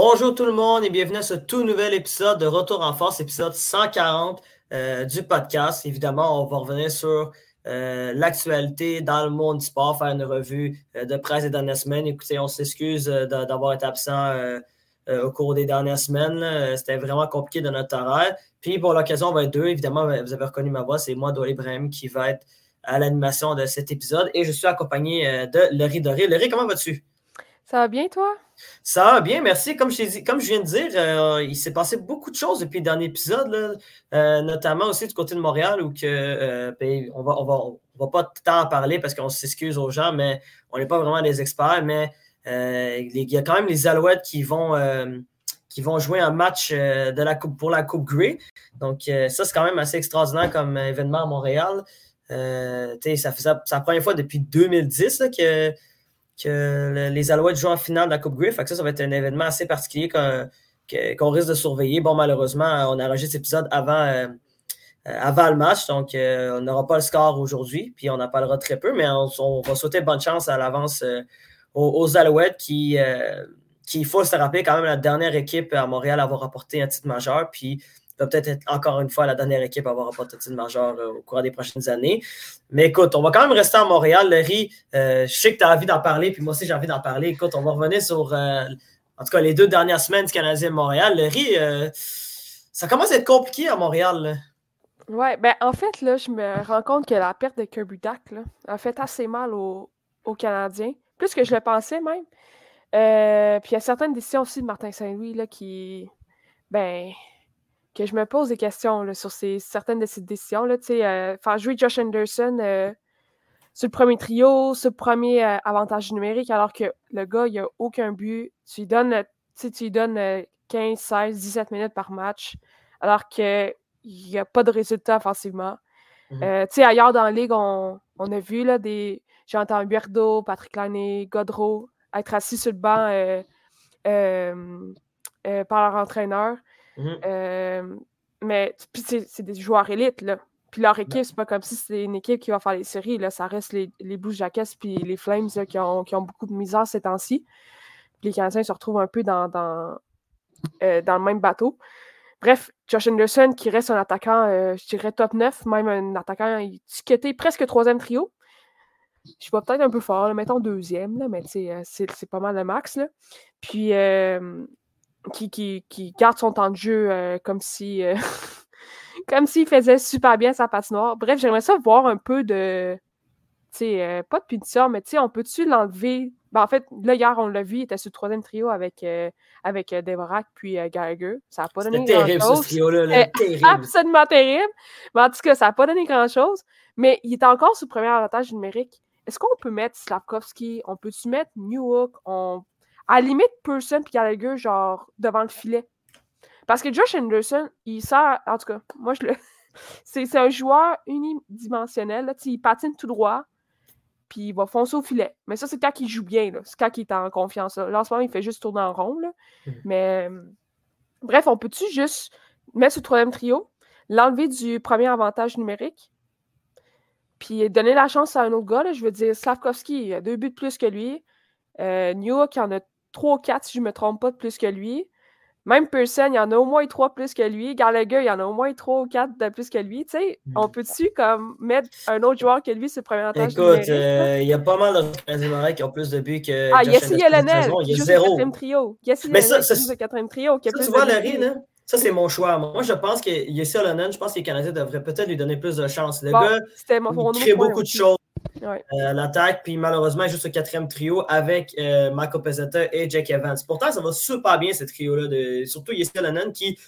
Bonjour tout le monde et bienvenue à ce tout nouvel épisode de Retour en force, épisode 140 euh, du podcast. Évidemment, on va revenir sur euh, l'actualité dans le monde du sport, faire une revue euh, de presse des dernières semaines. Écoutez, on s'excuse d'avoir été absent au cours des dernières semaines. C'était vraiment compliqué de notre horaire. Puis pour l'occasion, on va être deux. Évidemment, vous avez reconnu ma voix, c'est moi, Dolly Ibrahim, qui va être à l'animation de cet épisode. Et je suis accompagné de Laurie Doré. Laurie, comment vas-tu? Ça va bien, toi? Ça va bien, merci. Comme je, comme je viens de dire, euh, il s'est passé beaucoup de choses depuis le dernier épisode, euh, notamment aussi du côté de Montréal, où que, euh, ben, on va, on va, va pas tant en parler parce qu'on s'excuse aux gens, mais on n'est pas vraiment des experts. Mais il y a quand même les Alouettes qui vont, jouer un match de la coupe, pour la Coupe Grey. Donc, ça, c'est quand même assez extraordinaire comme événement à Montréal. ça c'est la première fois depuis 2010 que que les Alouettes jouent en finale de la Coupe Griff. Ça, ça va être un événement assez particulier qu'on risque de surveiller. Bon, malheureusement, on a enregistré cet épisode avant, euh, avant le match, donc euh, on n'aura pas le score aujourd'hui, puis on en parlera très peu, mais on, va souhaiter bonne chance à l'avance euh, aux, Alouettes qui, qui, il faut se rappeler, quand même la dernière équipe à Montréal à avoir apporté un titre majeur, puis va peut-être être encore une fois la dernière équipe à avoir un titre majeur euh, au cours des prochaines années. Mais écoute, on va quand même rester à Montréal. Larry, euh, je sais que tu as envie d'en parler, puis moi aussi j'ai envie d'en parler. Écoute, on va revenir sur, euh, en tout cas, les deux dernières semaines du Canadien de Montréal. Larry, ça commence à être compliqué à Montréal. Oui, ben en fait, là, je me rends compte que la perte de Kirby Duck a fait assez mal aux, Canadiens, plus que je le pensais même. puis il y a certaines décisions aussi de Martin Saint-Louis qui, ben, que je me pose des questions sur ces, certaines de ces décisions. Là, euh, faire jouer Josh Anderson euh, sur le premier trio, sur le premier euh, avantage numérique, alors que le gars, il n'a aucun but. Tu lui donnes, tu lui donnes 15, 16, 17 minutes par match, alors qu'il n'y a pas de résultat offensivement. Mmh. ailleurs dans la ligue, on, a vu là, des. J'ai entendu Berdo, Patrick Lanné, Godreau être assis sur le banc par leur entraîneur. Mmh euh, mais c'est des joueurs élites, là. Puis leur équipe, c'est pas comme si c'était une équipe qui va faire les séries. Là. Ça reste les, les Blue Jackets puis les Flames qui, ont, qui, ont, beaucoup de misère ces temps-ci. Les Canadiens se retrouvent un peu dans, dans, euh, dans, le même bateau. Bref, Josh Anderson qui reste un attaquant, euh, je dirais top 9, même un attaquant étiqueté presque troisième trio. Je vois peut-être un peu fort, mettons deuxième, là, mais c'est pas mal le max. Là. Puis qui, qui, garde son temps de jeu euh, comme si euh, comme s'il faisait super bien sa patinoire. Bref, j'aimerais ça voir un peu de. Tu sais, euh, pas de punition, mais tu sais, on peut-tu l'enlever? Ben, en fait, là, hier, on l'a vu, il était sur le troisième trio avec, avec Devorak puis Gallagher. Ça n'a pas donné terrible, ce trio-là. terrible. Absolument terrible. Mais en tout cas, ça n'a pas donné grand-chose. Mais il est encore sur le premier avantage numérique. Est-ce qu'on peut mettre Slavkovski? On peut-tu mettre Newhook? On à la limite, Person et Gallagher, genre, devant le filet. Parce que Josh Anderson, il sert, en tout cas, moi, je le. c'est un joueur unidimensionnel, là, il patine tout droit, puis il va foncer au filet. Mais ça, c'est quand il joue bien, c'est quand il est en confiance. Là. en ce moment, il fait juste tourner en rond, là. Mmh. Mais bref, on peut-tu juste mettre ce troisième trio, l'enlever du premier avantage numérique, puis donner la chance à un autre gars, là, je veux dire, Slavkovski, il a deux buts de plus que lui. Euh, New qui en a 3 ou 4, si je ne me trompe pas, de plus que lui. Même Pearson, il y en a au moins 3 plus que lui. Gallagher, il y en a au moins 3 ou 4 de plus que lui. Tu sais, on mm. peut-tu comme mettre un autre joueur que lui sur le premier avantage Écoute, euh, il y a pas mal de Canadiens qui ont plus de buts que. Ah, Yessi Yelena, il y a zéro. quatrième trio. Yessi Yelena, le quatrième trio. Qui a ça, tu vois, Larry, là? Ça, c'est mon choix. Moi, je pense que Yessi Yelena, je pense que les Canadiens devraient peut-être lui donner plus de chance. Le gars, il crée beaucoup de choses. Euh, l'attaque, puis malheureusement, juste le quatrième trio avec euh, Marco Pezzetta et Jack Evans. Pourtant, ça va super bien, ce trio-là, de, surtout Yessi Lennon qui,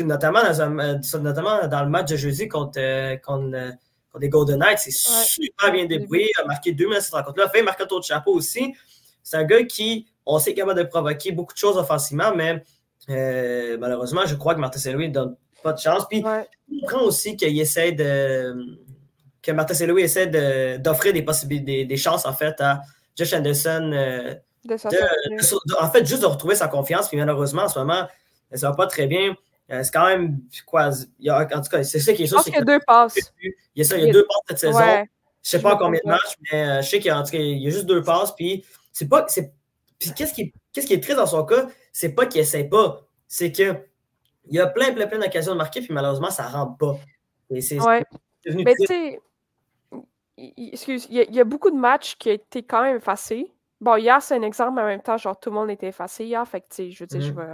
notamment dans, euh, notamment dans le match de jeudi contre, contre, les Golden Knights, c'est super bien débrouillé, a marqué deux minutes cette rencontre-là, a fait marquer un tour de chapeau aussi. C'est un gars qui, on sait, capable de provoquer beaucoup de choses offensivement, mais malheureusement, je crois que Martin Saint-Louis ne donne pas de chance. Puis, on comprend aussi qu'il essaie de que Martin Saint-Louis essaie d'offrir des possibilités, des, chances en fait à Josh Anderson. Euh, en fait, juste de retrouver sa confiance. Puis malheureusement, en ce moment, ça va pas très bien. Euh, c'est quand même quoi. Il y a, en tout cas, c'est ça qui est sûr. Je pense qu'il y a deux passes. Il y a ça, il y a deux passes cette saison. Je Je sais pas combien de matchs, mais euh, je sais qu'il y, a, juste deux passes. Puis c'est pas. Puis qu'est-ce qui, qui est triste dans son cas, c'est pas qu'il essaie pas, c'est que il y a plein, plein, plein d'occasions de marquer, puis malheureusement, ça rentre pas. Et c'est devenu Mais tu sais, excuse, il y, a beaucoup de matchs qui ont été quand même effacés. Bon, hier, c'est un exemple, mais en même temps, genre, tout le monde était effacé hier. Fait que, tu sais, je veux dire, je vais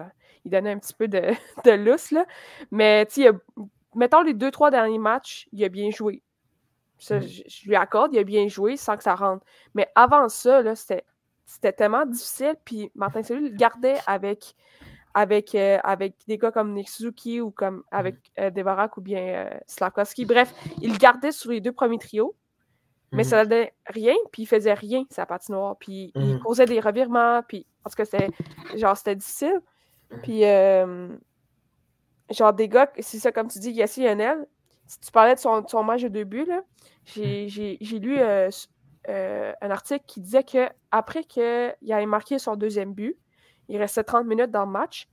il donner un petit peu de, de lousse, là. Mais, tu sais, mettons les deux, trois derniers matchs, il a bien joué. Ça, mm. je, lui accorde, il a bien joué sans que ça rentre. Mais avant ça, là, c'était, c'était tellement difficile. Puis Martin Salut le gardait avec, avec, euh, avec des gars comme Nick Suzuki ou comme avec mm. euh, Devarak ou bien euh, Slavkovski. Bref, il le gardait sur les deux premiers trios. Mais ça mm. donnait rien, puis il faisait rien, sa patinoire. Puis il causait des revirements, puis en tout cas, c'était, genre, c'était difficile. Puis, genre, des gars, c'est ça, comme tu dis, Yassi Yannel, si tu parlais de son, son match de début, là, j'ai lu euh, euh, un article qui disait que après qu'il ait marqué son deuxième but, il restait 30 minutes dans le match.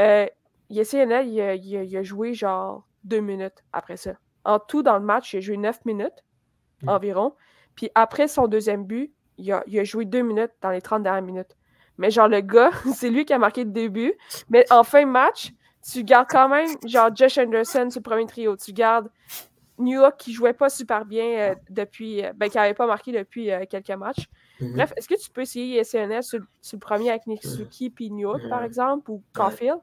Euh, Yassi Yannel, il, a joué genre deux minutes après ça. En tout, dans le match, il a joué 9 minutes mm. environ. Puis après son deuxième but, il a, il a, joué deux minutes dans les 30 dernières minutes. Mais genre, le gars, c'est lui qui a marqué le début. Mais en fin de match, tu gardes quand même, genre, Josh Anderson sur le premier trio. Tu gardes New York qui jouait pas super bien euh, depuis, euh, ben, qui n'avait pas marqué depuis euh, quelques matchs. Mhm. Bref, est-ce que tu peux essayer SNL sur, sur, le premier avec Nick Suzuki puis New York, par exemple, ou Caulfield?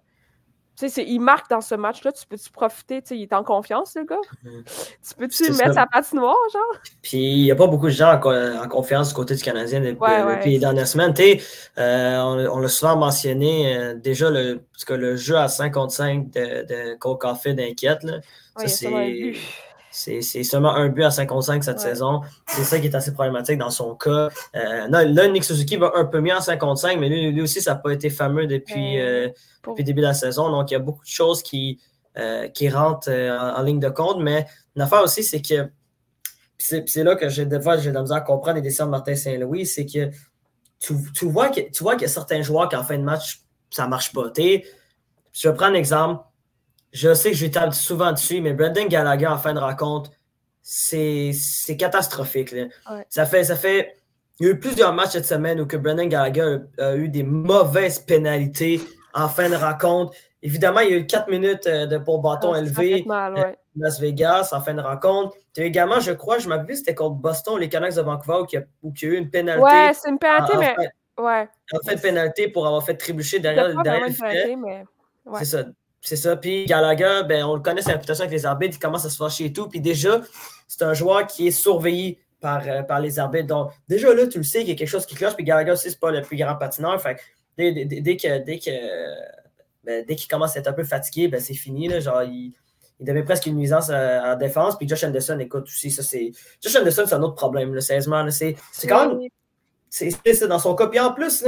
Tu sais, il marque dans ce match-là, tu peux-tu profiter? Tu sais, il est en confiance, le gars? Mhm. Tu peux-tu mettre sa patinoire, genre? Puis il n'y a pas beaucoup de gens en, confiance du côté du Canadien depuis, les dernières semaines. Euh, on, l'a souvent mentionné, euh, déjà, le, parce que le jeu à 5 contre 5 de, de Cole Caulfield inquiète. Là. Ça, c'est c'est seulement un but à 55 cette saison. C'est ça qui est assez problématique dans son cas. Euh, là, Nick Suzuki va un peu mieux en 55, mais lui, aussi, ça n'a pas été fameux depuis, euh, depuis, le début de la saison. Donc, il y a beaucoup de choses qui, euh, qui rentrent en, ligne de compte. Mais l'affaire aussi, c'est que c'est là que j'ai des fois j'ai de la misère à comprendre les décisions de Martin Saint-Louis, c'est que tu, vois qu'il y a certains joueurs qui en fin de match, ça ne marche pas. je vais prendre un exemple. Je sais que je tape souvent dessus, mais Brendan Gallagher en fin de rencontre, c'est catastrophique. Ça, fait, ça fait. Il y a eu plusieurs matchs cette semaine où que Brendan Gallagher a, eu des mauvaises pénalités en fin de rencontre. Évidemment, il y a eu 4 minutes euh, de pour bâton ah, élevé à euh, Las Vegas en fin de rencontre. Également, je crois, je m'appelle c'était contre Boston, les Canucks de Vancouver, où il y a, eu une pénalité. Ouais, c'est une pénalité, mais. ouais. En fait, pénalité pour avoir fait trébucher derrière, derrière le filet. C'est ça. C'est ça. Puis Gallagher, ben, on le connaît, sa réputation avec les arbitres, il commence à se fâcher et tout. Puis déjà, c'est un joueur qui est surveillé par, euh, par les arbitres. Donc, déjà là, tu le sais qu'il y a quelque chose qui cloche. Puis Gallagher aussi, c'est pas le plus grand patineur. Fait dès, dès, dès, que, dès, que, ben, dès qu'il commence à être un peu fatigué, ben, c'est fini. Là, genre, il, il devient presque une nuisance à, la défense. Puis Josh Anderson, écoute, aussi, ça, c'est. Josh Anderson, c'est un autre problème, là, sérieusement. C'est quand même. C'est dans son. Puis en plus,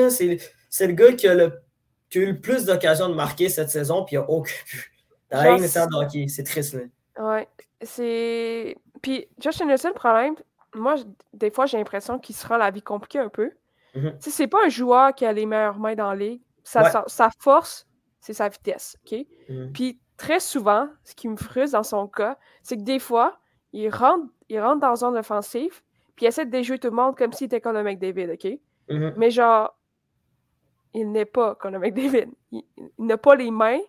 c'est le gars qui a le qui a eu le plus d'occasions de marquer cette saison, puis il n'y a aucun but. c'est triste. Là. Ouais, c'est. Puis Josh Anderson, le problème, moi, des fois, j'ai l'impression qu'il se rend la vie compliquée un peu. Mm C'est pas un joueur qui a les meilleures mains dans la ligue. Sa, sa, force, c'est sa vitesse. OK? Mhm. Puis très souvent, ce qui me frustre dans son cas, c'est que des fois, il rentre, il rentre dans zone offensive, puis il essaie de déjouer tout le monde comme s'il était comme le McDavid, OK? Mhm. Mais genre, il n'est pas comme le McDavid. Il, il n'a pas les mains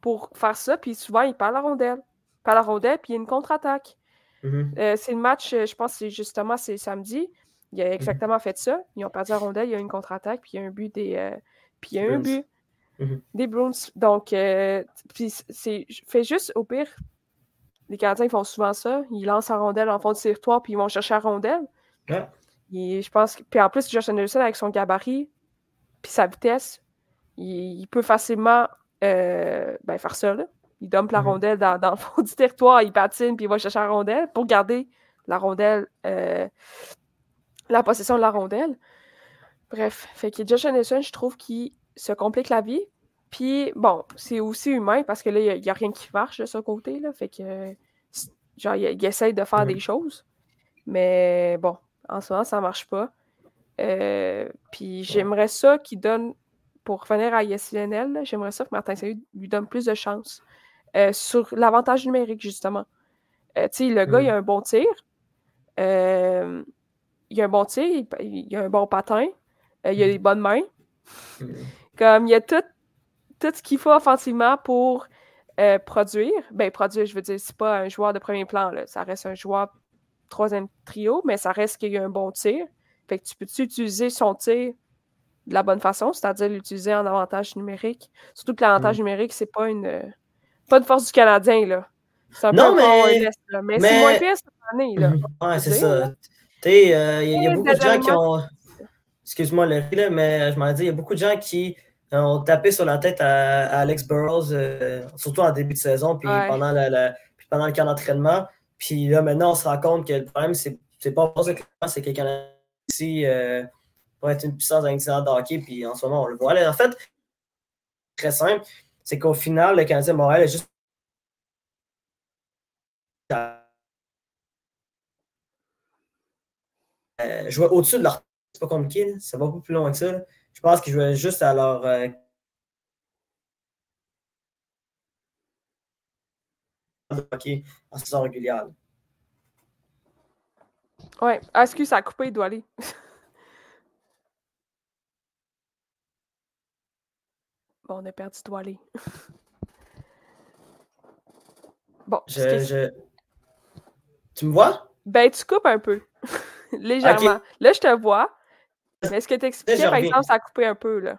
pour faire ça, puis souvent, il perd la rondelle. Il perd la rondelle, puis il y a une contre-attaque. Mm-hmm. Euh, c'est le match, euh, je pense, c'est justement c'est samedi. Il a exactement fait ça. Ils ont perdu la rondelle, il y a une contre-attaque, puis il y a un but des. Euh, puis il y a un but mm-hmm. des Bruins. Donc, puis c'est fait juste au pire. Les gardiens font souvent ça. Ils lancent la rondelle en fond de territoire, puis ils vont chercher la rondelle. Et je pense que, puis en plus, Josh Anderson, avec son gabarit, puis sa vitesse, il, peut facilement euh, ben, faire ça. Il dumpe la mhm. rondelle dans, le fond du territoire, il patine, puis il va chercher la rondelle pour garder la rondelle, euh, la possession de la rondelle. Bref, fait que Josh Anderson, je trouve qu'il se complique la vie. Puis, bon, c'est aussi humain parce que là, il n'y a, rien qui marche de ce côté. Là, fait que, genre, il, essaye de faire des choses. Mais bon, en ce moment, ça ne marche pas. Euh, puis j'aimerais ça qu'il donne, pour revenir à ISLNL, j'aimerais ça que Martin lui donne plus de chance euh, sur l'avantage numérique, justement. Euh, tu sais, le gars, il a mm. un bon tir. il a un bon tir, il, a un bon patin. il a des bonnes mains. Mm. Comme, il y a tout, tout ce qu'il faut offensivement pour produire. Ben, produire, je veux dire, c'est pas un joueur de premier plan, là. Ça reste un joueur troisième trio, mais ça reste qu'il y a un bon tir. Fait que tu peux utiliser son tir de la bonne façon, c'est-à-dire l'utiliser en avantage numérique? Surtout que l'avantage mm. numérique, c'est pas une pas une force du Canadien, là. C'est un non, peu mais... mais, c'est moins pire cette année, là. Ouais, c'est ça. Tu sais, euh, il y, a beaucoup de gens qui ont. Excuse-moi là, mais je m'en dis, il y a beaucoup de gens qui ont tapé sur la tête à, Alex Burrows, euh, surtout en début de saison, puis pendant, la, puis pendant le camp d'entraînement. Puis là, maintenant, on se rend compte que le problème, c'est, c'est pas c'est que le Canadien euh, pour être une puissance d'incident de hockey, puis en ce moment, on le voit. en fait, très simple, c'est qu'au final, le Canadien Montréal est juste euh, jouer au-dessus de leur. C'est pas compliqué, ça va beaucoup plus loin que ça. Je pense qu'ils jouaient juste à leur. Euh... en saison régulière. Ouais. Ah, excuse, ça a coupé, il doit aller. bon, on a perdu, doit aller. bon, je, Tu me vois? Ben, tu coupes un peu. Légèrement. Là, je te vois. Mais est-ce que tu expliquais, par exemple, ça a coupé un peu, là?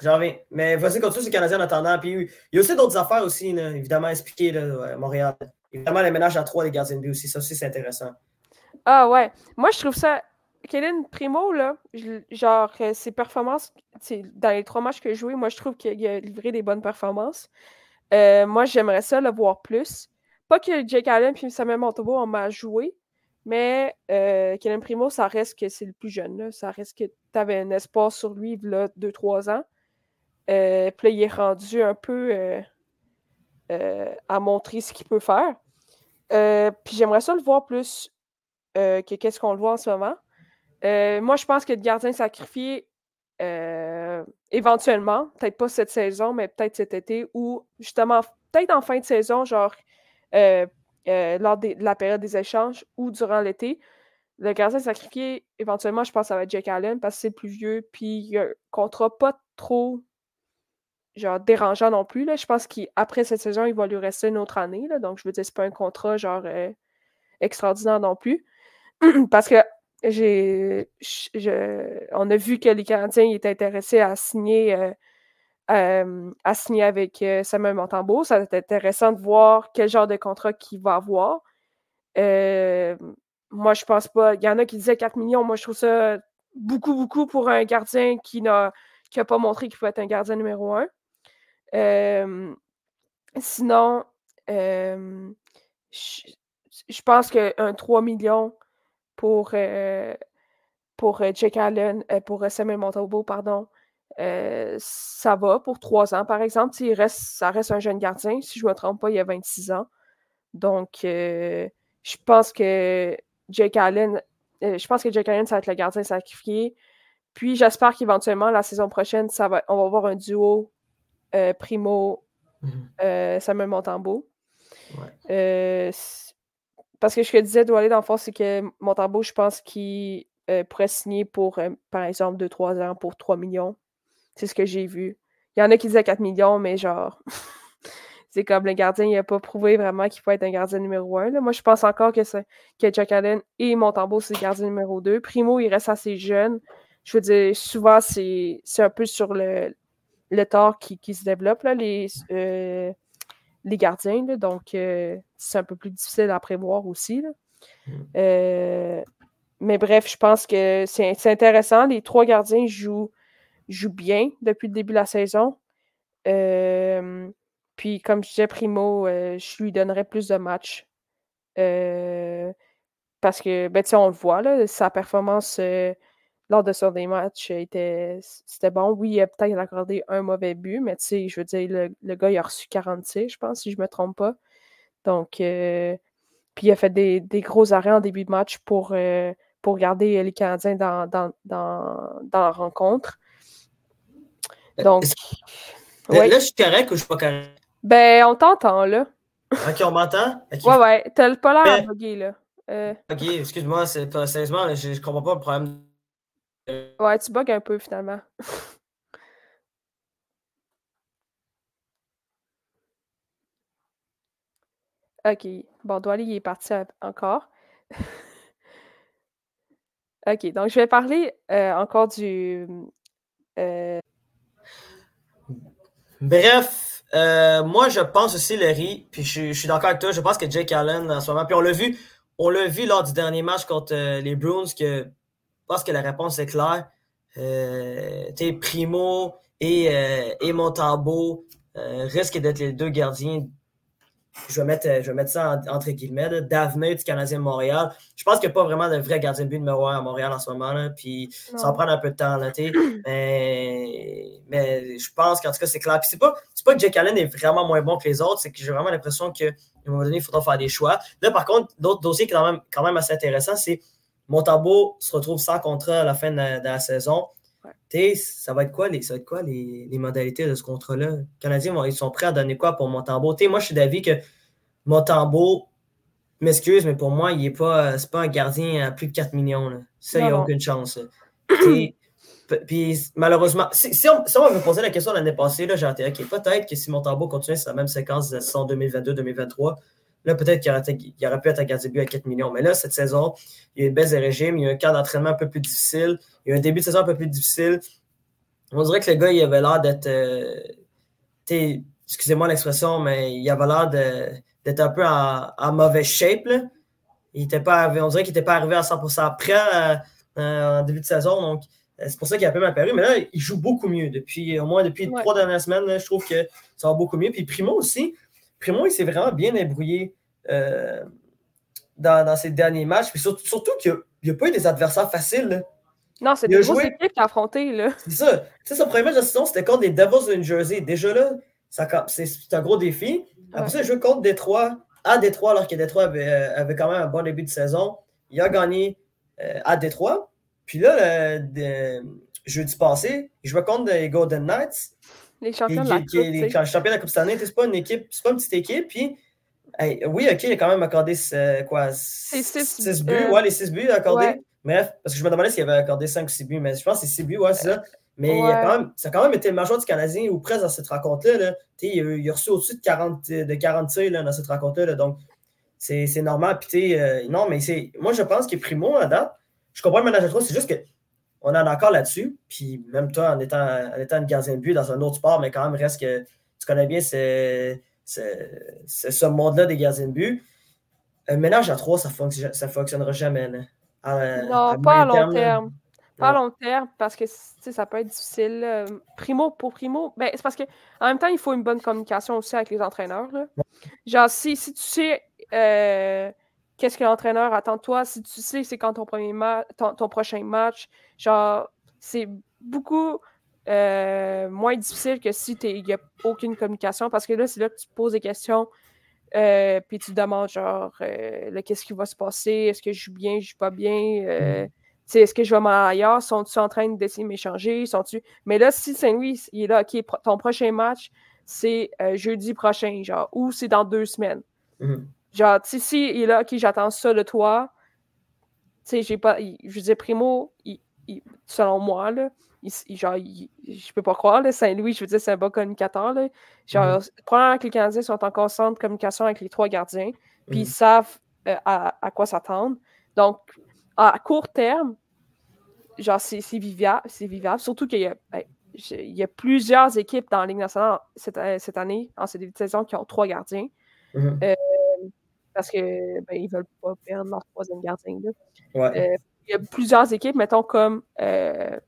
J'en reviens. Mais vas-y, continue, c'est Canadien en attendant. Puis il y a aussi d'autres affaires aussi, évidemment, expliquées, là, Montréal. Évidemment, les ménages à trois des gardiens de but aussi. Ça aussi, c'est intéressant. Ah ouais. Moi, je trouve ça. Kellen Primo, là, genre, euh, ses performances, dans les trois matchs que j'ai joué, moi, je trouve qu'il a livré des bonnes performances. Euh, moi, j'aimerais ça le voir plus. Pas que Jake Allen et Samuel Montobo ont mal joué, mais euh, Kellen Primo, ça reste que c'est le plus jeune. Ça reste que tu avais un espoir sur lui, là, 2-3 ans. Euh, puis là, il est rendu un peu à montrer ce qu'il peut faire. puis j'aimerais ça le voir plus euh, qu'est-ce qu'on le voit en ce moment. Euh, moi, je pense que le gardien sacrifié, euh, éventuellement, peut-être pas cette saison, mais peut-être cet été, ou justement, peut-être en fin de saison, genre lors de la période des échanges ou durant l'été. Le gardien sacrifié, éventuellement, je pense que ça va être Jake Allen parce que c'est plus vieux, puis il a un contrat pas trop genre dérangeant non plus. Là. Je pense qu'après cette saison, il va lui rester une autre année. Là. Donc, je veux dire, c'est pas un contrat genre extraordinaire non plus. parce que j'ai, on a vu que les Canadiens étaient intéressés à signer, euh, à signer avec euh, Samuel Montembeau. Ça va être intéressant de voir quel genre de contrat qu'il va avoir. Euh, moi, je pense pas. Il y en a qui disaient 4 millions. Moi, je trouve ça beaucoup, beaucoup pour un gardien qui n'a qui pas montré qu'il peut être un gardien numéro un. sinon, je, je pense qu'un 3 millions pour, euh, pour euh, Jake Allen, euh, pour Samuel Montalbo, pardon. ça va pour trois ans, par exemple. Il reste, ça reste un jeune gardien. Si je ne me trompe pas, il a 26 ans. Donc, je pense que Jake Allen, je pense que Jake Allen, ça va être le gardien sacrifié. Puis j'espère qu'éventuellement, la saison prochaine, ça va, on va avoir un duo Primo mmh Samuel Montembeau. Parce que ce que je disais, doit aller dans le fond, c'est que Montembeau, je pense qu'il euh, pourrait signer pour, euh, par exemple, 2-3 ans pour 3 millions. C'est ce que j'ai vu. Il y en a qui disaient 4 millions, mais genre, c'est comme le gardien, il n'a pas prouvé vraiment qu'il peut être un gardien numéro 1. Moi, je pense encore que, que Jack Allen et Montembeau, c'est le gardien numéro 2. Primo, il reste assez jeune. Je veux dire, souvent, c'est un peu sur le, le tort qui, qui se développe, là, les, euh, les gardiens. donc, euh, c'est un peu plus difficile à prévoir aussi. Mm. Euh, mais bref, je pense que c'est intéressant. Les trois gardiens jouent, jouent, bien depuis le début de la saison. Euh, puis, comme je disais, Primo, je lui donnerais plus de matchs. parce que, ben, on le voit, là, sa performance lors de son des matchs, c'était bon. Oui, il a peut-être accordé un mauvais but, mais tu sais, je veux dire, le, gars, il a reçu 46, je pense, si je ne me trompe pas. Donc, euh, puis il a fait des, gros arrêts en début de match pour, euh, pour garder les Canadiens dans, dans, la rencontre. Euh, Donc. Là, je suis correct ou je suis pas correct? Ben, on t'entend, là. Ok, on m'entend? Ouais, ouais. T'as pas l'air à bugger, là. Ok, excuse-moi, c'est sérieusement, je, je comprends pas le problème Ouais, tu bugs un peu finalement. OK. Bon, Doily, est parti encore. OK. Donc, je vais parler euh, encore du. Euh, Bref, euh, moi je pense aussi, Larry, puis je, suis d'accord avec toi, je pense que Jake Allen en ce moment, puis on l'a vu, on l'a vu lors du dernier match contre les Bruins que je pense que la réponse est claire. tu Primo et, et Montambeau risquent d'être les deux gardiens je vais mettre, je vais mettre ça entre guillemets, d'avenir du Canadien de Montréal. Je pense qu'il n'y a pas vraiment de vrai gardien de but numéro un à Montréal en ce moment. Là, puis ça va prendre un peu de temps. Là, mais, mais je pense qu'en tout cas, c'est clair. Puis c'est pas, pas que Jake Allen est vraiment moins bon que les autres, c'est que j'ai vraiment l'impression qu'à un moment donné, il faudra faire des choix. Là, par contre, d'autres dossiers qui sont quand même, quand même assez intéressants, c'est Montambeau se retrouve sans contrat à la fin de la, saison. Ça va être quoi, les, ça va être quoi les, les modalités de ce contrat-là? Les Canadiens, ils sont prêts à donner quoi pour Montembeau? Moi, je suis d'avis que Montembeau, m'excuse, mais pour moi, il n'est pas, pas un gardien à plus de 4 millions. Là. Ça, il n'y a aucune chance. Puis malheureusement, si, si, on, si, on, m'avait posé la question l'année passée, j'ai été OK, peut-être que si Montembeau continue sa même séquence de saison 2022-2023, Là, peut-être qu'il aurait, aurait, pu être de but à 4 millions. Mais là, cette saison, il y a une baisse de régime, il y a un cadre d'entraînement un peu plus difficile, il y a un début de saison un peu plus difficile. On dirait que le gars, il avait l'air d'être. Euh, excusez-moi l'expression, mais il avait l'air d'être un peu en, mauvaise shape. Il était pas on dirait qu'il n'était pas arrivé à 100% prêt euh, euh, en début de saison. Donc, c'est pour ça qu'il a un peu mal paru. Mais là, il joue beaucoup mieux. Depuis, au moins depuis trois dernières semaines, je trouve que ça va beaucoup mieux. Puis Primo aussi, Primo, il s'est vraiment bien débrouillé euh, dans, dans, ses derniers matchs. Puis surtout, surtout qu'il n'y a, pas eu des adversaires faciles. Non, c'est des grosses joué... équipes qu'il a affronté. C'est ça. Tu sais, son premier match de saison, c'était contre les Devils de New Jersey. Déjà là, c'est un gros défi. Après ça, il a joué contre Détroit, à Détroit, alors que Détroit avait, euh, avait, quand même un bon début de saison. Il a gagné euh, à Détroit. Puis là, le, jeudi passé, il jouait contre les Golden Knights. Les champions de la Coupe. Les champions de la Coupe cette année, c'est pas une équipe, c'est pas une petite équipe. Puis, oui, OK, il a quand même accordé quoi, 6 buts. Euh, ouais, les 6 buts accordés. Bref, parce que je me demandais s'il avait accordé 5 ou 6 buts, mais je pense que c'est 6 buts, ouais, c'est ça. Mais il a quand même, ça a quand même été le major du Canadien ou presque dans cette rencontre-là. Là. Il, il, a reçu au-dessus de 40, de 40 tirs là, dans cette rencontre-là. Donc, c'est normal. Puis, euh, non, mais c'est moi, je pense que Primo, à date, je comprends le manager trop, c'est juste que on en a encore là-dessus. Puis même toi, en étant, en étant une gardien de but dans un autre sport, mais quand même, reste que tu connais bien ce, ce monde-là des gardiens de but. Un ménage à trois, ça ne fonctionnera jamais. non, pas à long terme. Pas à long terme, parce que ça peut être difficile. Primo pour primo, ben, c'est parce que en même temps, il faut une bonne communication aussi avec les entraîneurs. Genre, si, si tu sais euh, qu'est-ce que l'entraîneur attend de toi? Si tu sais c'est quand ton, premier ton, prochain match, genre, c'est beaucoup euh, moins difficile que si il n'y a aucune communication parce que là, c'est là que tu poses des questions. Euh, puis tu te demandes genre euh, qu'est-ce qui va se passer, est-ce que je joue bien, je joue pas bien, est-ce que je vais m'en ailleurs, sont-ils en train d'essayer de m'échanger, sont-tu. Mais là, si Saint-Louis il est là, ok, ton prochain match, c'est jeudi prochain, genre, ou c'est dans deux semaines. Mm. Genre, sais, si il est là, OK, j'attends ça de toi. Tu sais, j'ai pas. je dire, Primo, selon moi, là, genre, je peux pas croire, Saint-Louis, je veux dire, c'est un bon communicateur. Là. Genre, probablement que les Canadiens sont en constante communication avec les trois gardiens, puis ils mm-hmm. savent euh, à, quoi s'attendre. Donc, à court terme, genre, c'est vivable, c'est vivable. Surtout qu'il y a. Ben, il y a plusieurs équipes dans la Ligue nationale cette, euh, cette année, en cette saison, qui ont trois gardiens. Mm-hmm. Euh, parce qu'ils ben, ne veulent pas perdre leur troisième gardien. Euh, il y a plusieurs équipes, mettons, comme, euh,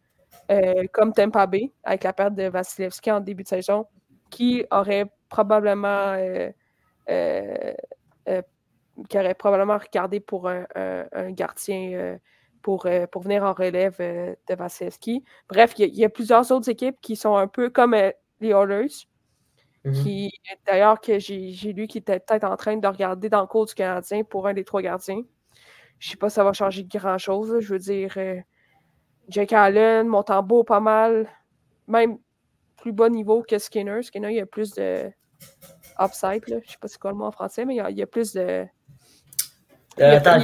euh, comme Tampa Bay, avec la perte de Vasilevski en début de saison, qui aurait probablement qui aurait probablement regardé pour un, gardien pour, pour venir en relève de Vasilevski. Bref, il y, a plusieurs autres équipes qui sont un peu comme les Oilers, Mmh qui D'ailleurs, que j'ai lu qu'il était peut-être en train de regarder dans le cours du Canadien pour un des trois gardiens. Je ne sais pas si ça va changer grand-chose. Je veux dire, euh, Jake Allen, Montembeau, pas mal. Même plus bas niveau que Skinner. Skinner, il y a plus de upside. Je ne sais pas c'est quoi le mot en français, mais il y a, plus de. Euh, attends,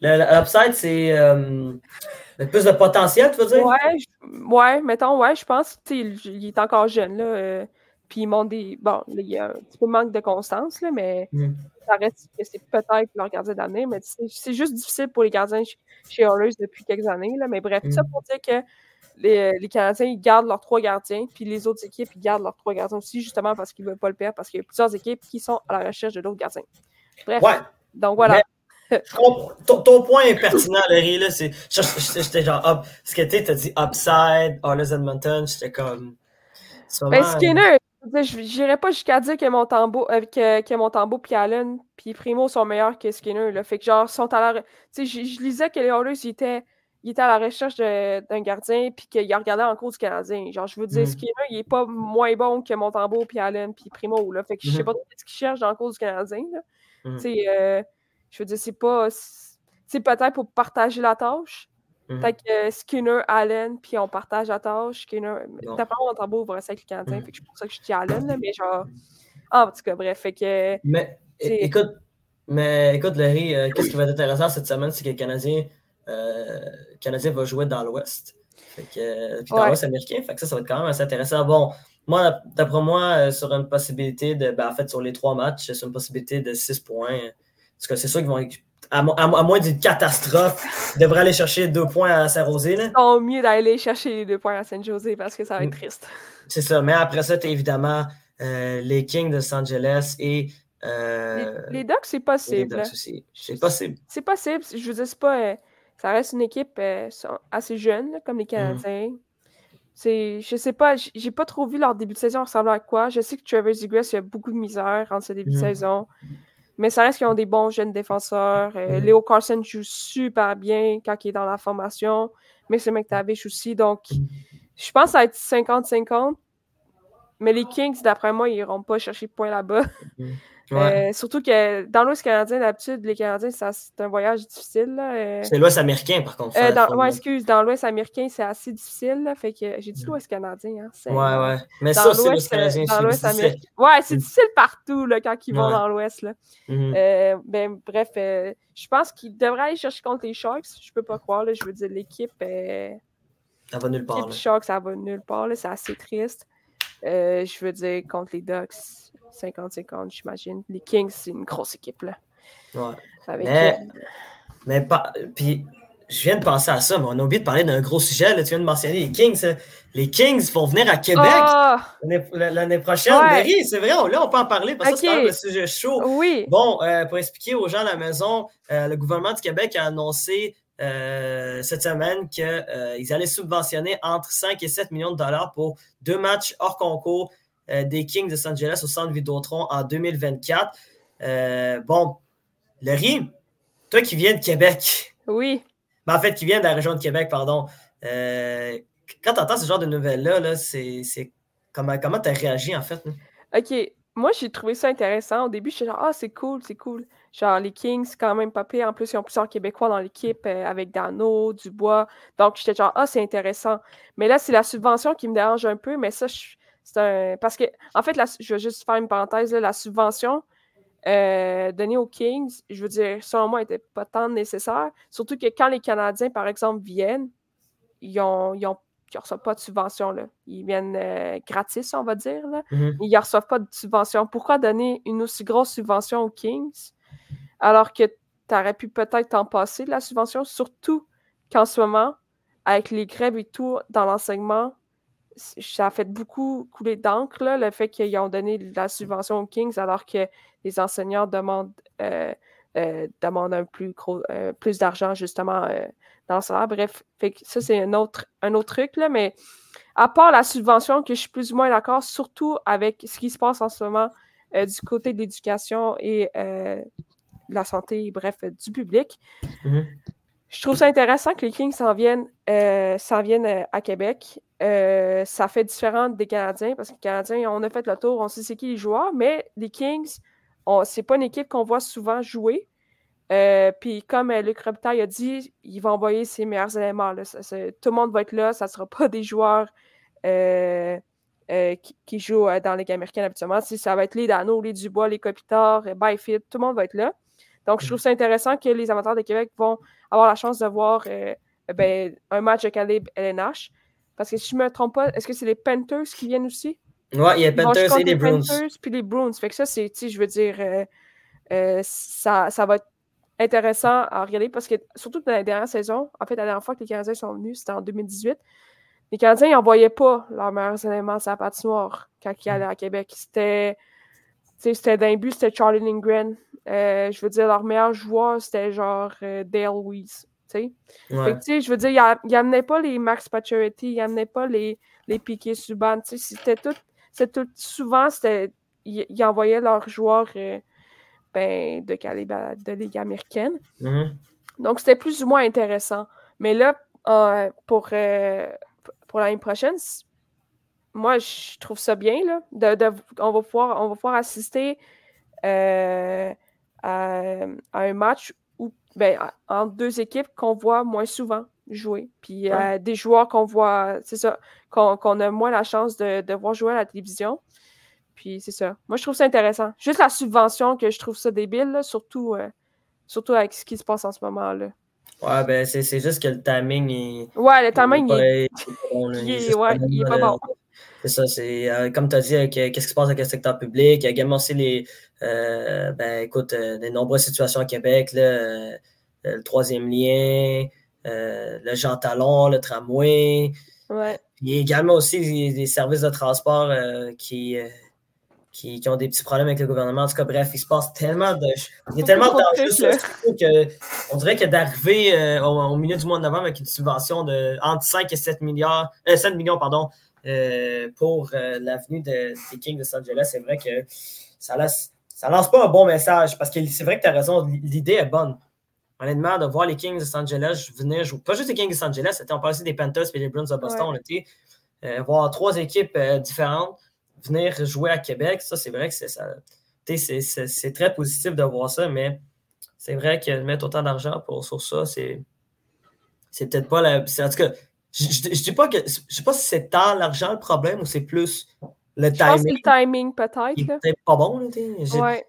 l'upside, c'est euh, plus de potentiel, tu veux dire? Ouais, ouais mettons, ouais, je pense. Il, il est encore jeune. Là, Puis ils montent des. Bon, il y a un petit peu manque de constance, là, mais Mm. ça reste que c'est peut-être leur gardien d'année. Mais c'est juste difficile pour les gardiens ch- chez Oilers depuis quelques années. Là, mais bref, tout ça Mm. pour dire que les, les Canadiens, ils gardent leurs trois gardiens, puis les autres équipes, ils gardent leurs trois gardiens aussi, justement parce qu'ils ne veulent pas le perdre, parce qu'il y a plusieurs équipes qui sont à la recherche de d'autres gardiens. Bref, Ouais. donc voilà. Ton, ton point est pertinent, Larry. Là, c'est, j'étais genre, up, ce que tu as dit upside, Oilers Edmonton, j'étais comme. c'est Ben, vraiment- Skinner, je n'irais pas jusqu'à dire que Montembeau, euh, que, que puis Allen puis Primo sont meilleurs que Skinner. Là. Fait que genre, sont à la. Tu sais, je, lisais que les Oilers, ils étaient, ils étaient à la recherche d'un gardien puis qu'ils regardaient en cours du Canadien. Genre, je veux dire, Mm. Skinner, il est pas moins bon que Montembeau puis Allen puis Primo. Là. Fait que je sais Mhm. pas trop ce qu'ils cherchent dans le cours du Canadien. Là. Mhm. Tu sais, euh, je veux dire, c'est pas. C'est peut-être pour partager la tâche. Mhm. Peut-être que Skinner, Allen, puis on partage la tâche. Skinner, Bon. d'après moi, Montembeau va rester avec le Canadien. Mhm. Fait que c'est pour ça que je dis Allen, là, mais genre. Ah, en tout cas, bref. Fait que. Mais écoute, mais écoute, Larry, euh, qu'est-ce qui va être intéressant cette semaine, c'est que le Canadien, euh, le Canadien va jouer dans l'Ouest. Fait que, euh, puis dans Ouais. l'Ouest américain, fait que ça, ça va être quand même assez intéressant. Bon, moi, d'après moi, euh, sur une possibilité de, ben, en fait, sur les trois matchs, sur une possibilité de 6 points. Parce que c'est sûr qu'ils vont, à, mo- à mo- à moins d'une catastrophe, ils devraient aller chercher deux points à Saint-Rosé. là. Tant mieux d'aller chercher les deux points à Saint-José parce que ça va être Mm. triste. C'est ça. Mais après ça, tu évidemment euh, les Kings de Los Angeles et Les, euh, les Ducks, c'est les possible. C'est possible. C'est possible. Je veux dire, c'est pas. euh, ça reste une équipe sont assez jeune, Mm. comme les Canadiens. C'est, je sais pas, j'ai pas trop vu leur début de saison ressembler à quoi. Je sais que Trevor Zegras il a beaucoup de misère en ce début de Mhm. saison. Mais ça reste qu'ils ont des bons jeunes défenseurs. Euh, Mhm. Léo Carson joue super bien quand il est dans la formation. Mais c'est McTavish aussi. Donc, Mhm. je pense que ça va être 50-50. Mais les Kings, d'après moi, ils iront pas chercher de points là-bas. Ouais. Euh, surtout que dans l'Ouest canadien, d'habitude, les Canadiens, c'est un voyage difficile. euh. C'est l'Ouest américain, par contre. Euh, dans, ouais, excuse, dans l'Ouest américain, c'est assez difficile. là, fait que j'ai dit Mm. l'Ouest canadien. Hein, Ouais, ouais. Mais Dans ça, c'est l'Ouest l'Ouest, euh, canadien. dans l'Ouest difficile. américain. Ouais, c'est Mm. difficile partout là, quand ils vont dans l'Ouest. Mhm. Euh, ben, bref, je pense qu'ils devraient aller chercher contre les Sharks. Je peux pas croire. Là, je veux dire, l'équipe Ça va nulle part. l'équipe. Sharks, ça va nulle part. C'est assez triste. Euh, je veux dire, contre les Ducks, 50-50, j'imagine. Les Kings, c'est une grosse équipe. Là, Ouais. avec, Mais- euh, Mais pas. Puis, je viens de penser à ça, mais on a oublié de parler d'un gros sujet. Là. Tu viens de mentionner les Kings. hein. Les Kings vont venir à Québec Ah! l'année- prochaine. Ouais. Mary, c'est vrai, on- là, on peut en parler parce que ça, c'est un sujet chaud. oui! Bon, euh, pour expliquer aux gens à la maison, euh, le gouvernement du Québec a annoncé euh, cette semaine qu'ils allaient subventionner entre 5 et 7 millions de dollars pour deux matchs hors concours euh, des Kings de Los Angeles au centre Vidéotron en 2024. Euh, bon, Larry, toi qui viens de Québec, Oui. mais en fait qui viens de la région de Québec, pardon, euh, quand tu entends ce genre de nouvelles-là, -là, c'est comment tu as réagi en fait? là? OK. Moi, j'ai trouvé ça intéressant. Au début, j'étais genre, ah, c'est cool, c'est cool. Genre, les Kings, c'est quand même pas pire. En plus, ils ont plusieurs Québécois dans l'équipe euh, avec Dano, Dubois. Donc, j'étais genre, ah, c'est intéressant. Mais là, c'est la subvention qui me dérange un peu. Mais ça, c'est un. Parce que, en fait, la- je vais juste faire une parenthèse. là, la subvention euh, donnée aux Kings, je veux dire, selon moi, n'était pas tant nécessaire. Surtout que quand les Canadiens, par exemple, viennent, ils ont, ils ont ils reçoivent pas de subvention. Là. Ils viennent euh, gratis, on va dire. Là. Mhm. Ils ne reçoivent pas de subvention. Pourquoi donner une aussi grosse subvention aux Kings? Alors que tu aurais pu peut-être t'en passer de la subvention, surtout qu'en ce moment, avec les grèves et tout dans l'enseignement, ça a fait beaucoup couler d'encre, le fait qu'ils ont donné la subvention aux Kings alors que les enseignants demandent, euh, euh, euh, plus d'argent justement dans salaire. Bref, ça, c'est un autre, truc, mais à part la subvention, que je suis plus ou moins d'accord, surtout avec ce qui se passe en ce moment du côté de l'éducation et la santé, bref, du public. Mhm. Je trouve ça intéressant que les Kings s'en viennent, euh, viennent euh, à Québec. Euh, ça fait différent des Canadiens, parce que les Canadiens, on a fait le tour, on sait c'est qui les joueurs, mais les Kings, c'est pas une équipe qu'on voit souvent jouer. Euh, Puis comme Luc Robitaille a dit, il va envoyer ses meilleurs éléments. là. Ça- ça- tout le monde va être là, ça ne sera pas des joueurs qui, qui jouent dans la Ligue américaine habituellement. Si ça va être les Dano, les Dubois, les Kopitar, Byfield, tout le monde va être là. Donc, je trouve ça intéressant que les amateurs de Québec vont avoir la chance de voir euh, ben, un match de calibre LNH. Parce que si je ne me trompe pas, est-ce que c'est les Panthers qui viennent aussi? Ouais, il y a Panthers et les Bruins. puis les Bruins. Fait que ça, c'est, je veux dire, euh, euh, ça, ça va être intéressant à regarder parce que, surtout dans la dernière saison, en fait, la dernière fois que les Canadiens sont venus, c'était en 2018. Les Canadiens, ils n'envoyaient pas leurs meilleurs éléments sur la patinoire quand ils allaient à Québec. C'était, c'était d'un but, c'était Charlie Lindgren. Euh, je veux dire, leur meilleur joueur, c'était genre Dale Weiss. Ouais. je veux dire, il n'amenait pas les Max Pacioretty, il n'amenait pas les, les Piquet Subban. C'était tout tout, souvent, c'était, ils, envoyaient leurs joueurs euh, ben, de calibre de Ligue américaine. Mm-hmm. Donc, c'était plus ou moins intéressant. Mais là, euh, pour, euh, pour l'année prochaine, moi, je trouve ça bien. Là, de, on, va pouvoir, on va pouvoir assister à, un match où, ben, entre deux équipes qu'on voit moins souvent jouer. Puis euh, des joueurs qu'on voit, c'est ça, qu'on a moins la chance de, voir jouer à la télévision. Puis c'est ça. Moi, je trouve ça intéressant. Juste la subvention que je trouve ça débile, surtout, euh, surtout avec ce qui se passe en ce moment. là. Ouais, ben c'est juste que le timing est. Ouais, le timing est. Il est pas bon. C'est ça, c'est euh, comme tu as dit, qu'est-ce qui se passe avec le secteur public? Il y a également aussi les, ben, écoute, des nombreuses situations à Québec, là, le troisième lien, euh, le Jean Talon, le tramway. Il y a également aussi des, services de transport euh, qui, euh, qui, qui, ont des petits problèmes avec le gouvernement. En tout cas, bref, il se passe tellement de. Il y a tellement que on dirait que d'arriver au, milieu du mois de novembre avec une subvention de entre 5 et 7 milliards, 7 millions pardon, pour l'avenue de, des Kings de Los Angeles, c'est vrai que ça laisse. Ça lance pas un bon message parce que c'est vrai que tu as raison, l'idée est bonne honnêtement, de voir les Kings de Los Angeles venir jouer, pas juste les Kings de Los Angeles, on parle aussi des Panthers et des Bruins de Boston, euh, voir trois équipes euh, différentes venir jouer à Québec, ça, c'est vrai que c'est ça. C'est très positif de voir ça, mais c'est vrai que mettre autant d'argent pour sur ça, c'est c'est peut-être pas la. En tout cas, je ne dis pas que je sais pas si c'est tant l'argent le problème ou c'est plus le timing. Je pense que le timing peut-être. C'est pas bon. Là,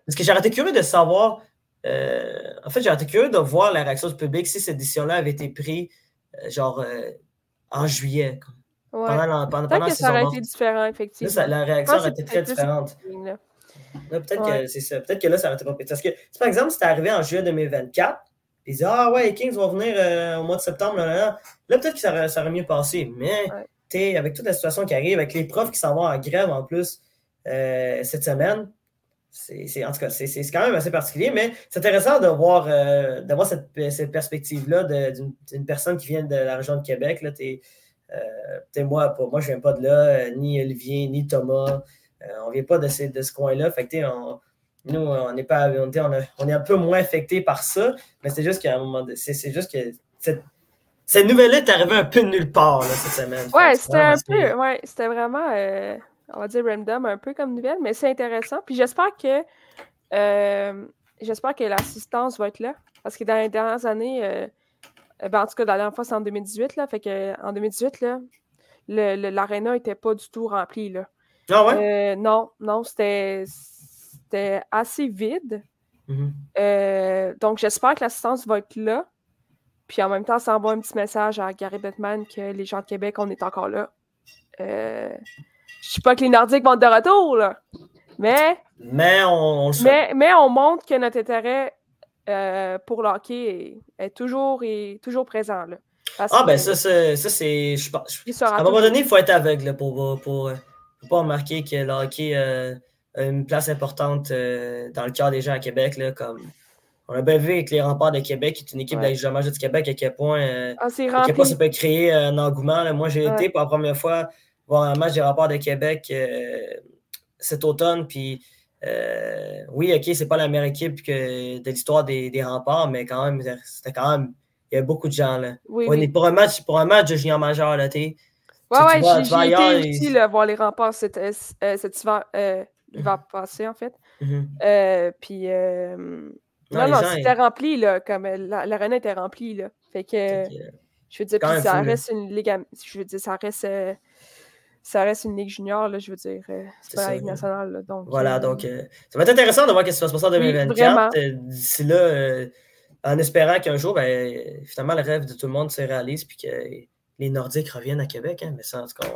Parce que j'aurais été curieux de savoir euh, en fait, j'ai été curieux de voir la réaction du public si cette décision-là avait été prise, euh, genre, euh, en juillet. Pendant, pendant, Peut-être que ça aurait été différent, effectivement. la réaction aurait été très différente. Peut-être que c'est ça. Peut-être que là, ça aurait été pas. Parce que, par exemple, c'était arrivé en juillet 2024, puis ils disaient Ah ouais, les Kings vont venir au mois de septembre, là, là, là. peut-être que ça aurait, ça aurait, mieux passé. Mais, avec toute la situation qui arrive, avec les profs qui s'en vont en grève en plus cette semaine, c'est, en tout cas, c'est, quand même assez particulier, mais c'est intéressant de voir, euh, d'avoir cette, perspective-là d'une, personne qui vient de la région de Québec. Là, euh, moi, moi, je ne viens pas de là, euh, ni Olivier, ni Thomas. on ne vient pas de, de ce coin-là. Fait nous, on n'est pas on, on, est un peu moins affecté par ça, mais c'est juste qu'à un moment c'est, juste que cette, cette nouvelle-là est arrivée un peu de nulle part cette semaine. Ouais, c'était un peu, ouais, c'était vraiment on va dire random, un peu comme nouvelle, mais c'est intéressant. Puis j'espère que euh, j'espère que l'assistance va être là. Parce que dans les dernières années, euh, ben, en tout cas, la dernière fois, c'est en 2018, là. Fait que en 2018, là, l'aréna n'était pas du tout rempli, là. Ah ouais? Euh, non, non, c'était assez vide. Mm-hmm. donc, j'espère que l'assistance va être là. Puis en même temps, ça envoie un petit message à Gary Bettman que les gens de Québec, on est encore là. Euh, je sais pas que les Nordiques vont être de retour, là. Mais. Mais on, mais, mais, on montre que notre intérêt euh, pour le hockey est, toujours, est toujours présent. Là. ah, ben ça, c'est. Ça, c'est à un moment donné, il faut être aveugle pour, pour, pour, pas remarquer que le hockey euh, une place importante euh, dans le cœur des gens à Québec. Là, comme on a bien vu avec les remparts de Québec, qui est une équipe ouais. de du Québec, à quel point, ah, à quel point ça peut créer un engouement. Moi, j'ai été pour la première fois voir un match des remparts de Québec euh, cet automne. Puis euh, oui, OK, c'est pas la meilleure équipe que de l'histoire des, des, remparts, mais quand même, c'était quand même. Il y a beaucoup de gens là. Oui, Pour, un match, pour un match de junior majeur, là, tu Ouais, ouais, j'ai été aussi là, voir les remparts cet, euh, cet hiver, euh, l'hiver passé, en fait. Mm-hmm. puis, non, non, c'était rempli, là, comme l'arena était remplie, là. Fait que, je veux dire, puis ça reste une ligue, je veux dire, ça reste ça reste une ligue junior, là, je veux dire. Euh, c'est pas la ligue nationale. donc, voilà, euh, donc euh, ça va être intéressant de voir ce qui va se passer en 2024. D'ici là, en espérant qu'un jour, ben, finalement, le rêve de tout le monde se réalise puis que les Nordiques reviennent à Québec. Hein, mais ça, en tout cas,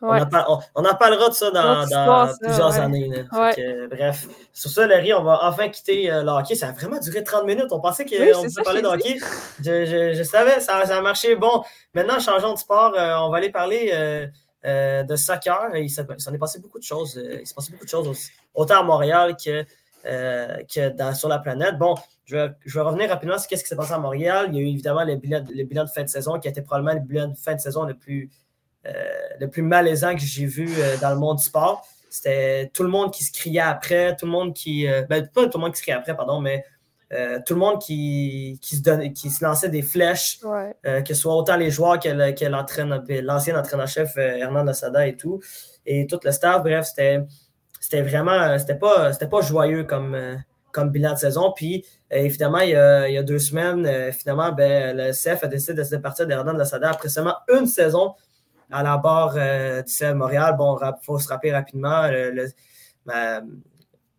on, en, parlera de ça dans, plusieurs années. bref, sur ça, Larry, on va enfin quitter euh, le hockey. Ça a vraiment duré 30 minutes. On pensait qu'on oui, parler de hockey. Je, savais, ça, ça, a marché. Bon, maintenant, changeons de sport. Euh, on va aller parler euh, de soccer. Il s'en est passé beaucoup de choses. il s'est passé beaucoup de choses aussi, autant à Montréal que, que sur la planète. Bon, je vais, revenir rapidement sur ce qui s'est passé à Montréal. Il y a eu évidemment le bilan, de fin de saison qui a été probablement le bilan de fin de saison le plus, euh, le plus malaisant que j'ai vu euh, dans le monde du sport. C'était tout le monde qui se criait après, tout le monde qui. Euh, ben, pas tout le monde qui se criait après, pardon, mais tout le monde qui, qui, se donnait, qui se lançait des flèches, que ce soit autant les joueurs que, l'ancien entraîneur-chef Hernan Assada et tout, et tout le staff. Bref, c'était, c'était vraiment. C'était pas, c'était pas joyeux comme comme bilan de saison. Puis, euh, évidemment, il y, a, deux semaines, euh, finalement, ben, le CF a décidé de se départir d'Hernan Lassada après seulement une saison à la barre euh, du CF Montréal. Bon, il faut se rappeler rapidement, le,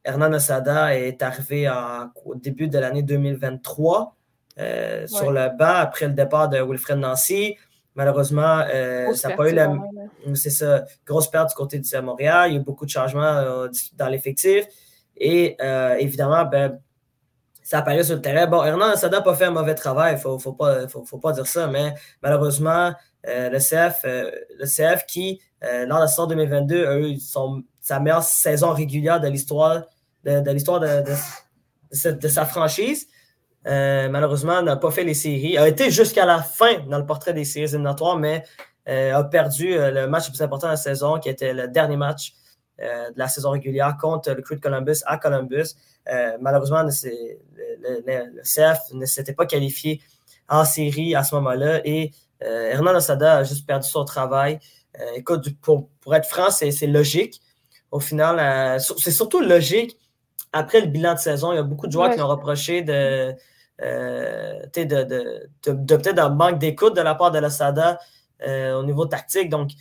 Hernan Lassada est arrivé au début de l'année 2023 sur le banc après le départ de Wilfred Nancy. Malheureusement, ça n'a pas eu la. C'est ça, grosse perte du côté du CF Montréal. Il y a eu beaucoup de changements dans l'effectif. Et euh, évidemment, ben, ça apparaît sur le terrain. Bon, Hernan Sada n'a pas fait un mauvais travail, il ne faut, pas, faut, pas dire ça, mais malheureusement, euh, le, CF, euh, le CF qui, lors de la saison 2022, a eu sa meilleure saison régulière de l'histoire de, l'histoire de, de, sa franchise. Malheureusement, n'a pas fait les séries. A été jusqu'à la fin dans le portrait des séries éliminatoires, mais a perdu le match le plus important de la saison, qui était le dernier match euh, de la saison régulière contre le Crew de Columbus à Columbus. Euh, malheureusement, le, CF ne s'était pas qualifié en série à ce moment-là et euh, Hernan Asada a juste perdu son travail. écoute, pour, être franc, c'est logique. Au final, c'est surtout logique après le bilan de saison. Il y a beaucoup de joueurs qui ont reproché de, de, peut-être un manque d'écoute de la part de l'Asada au niveau tactique. Donc,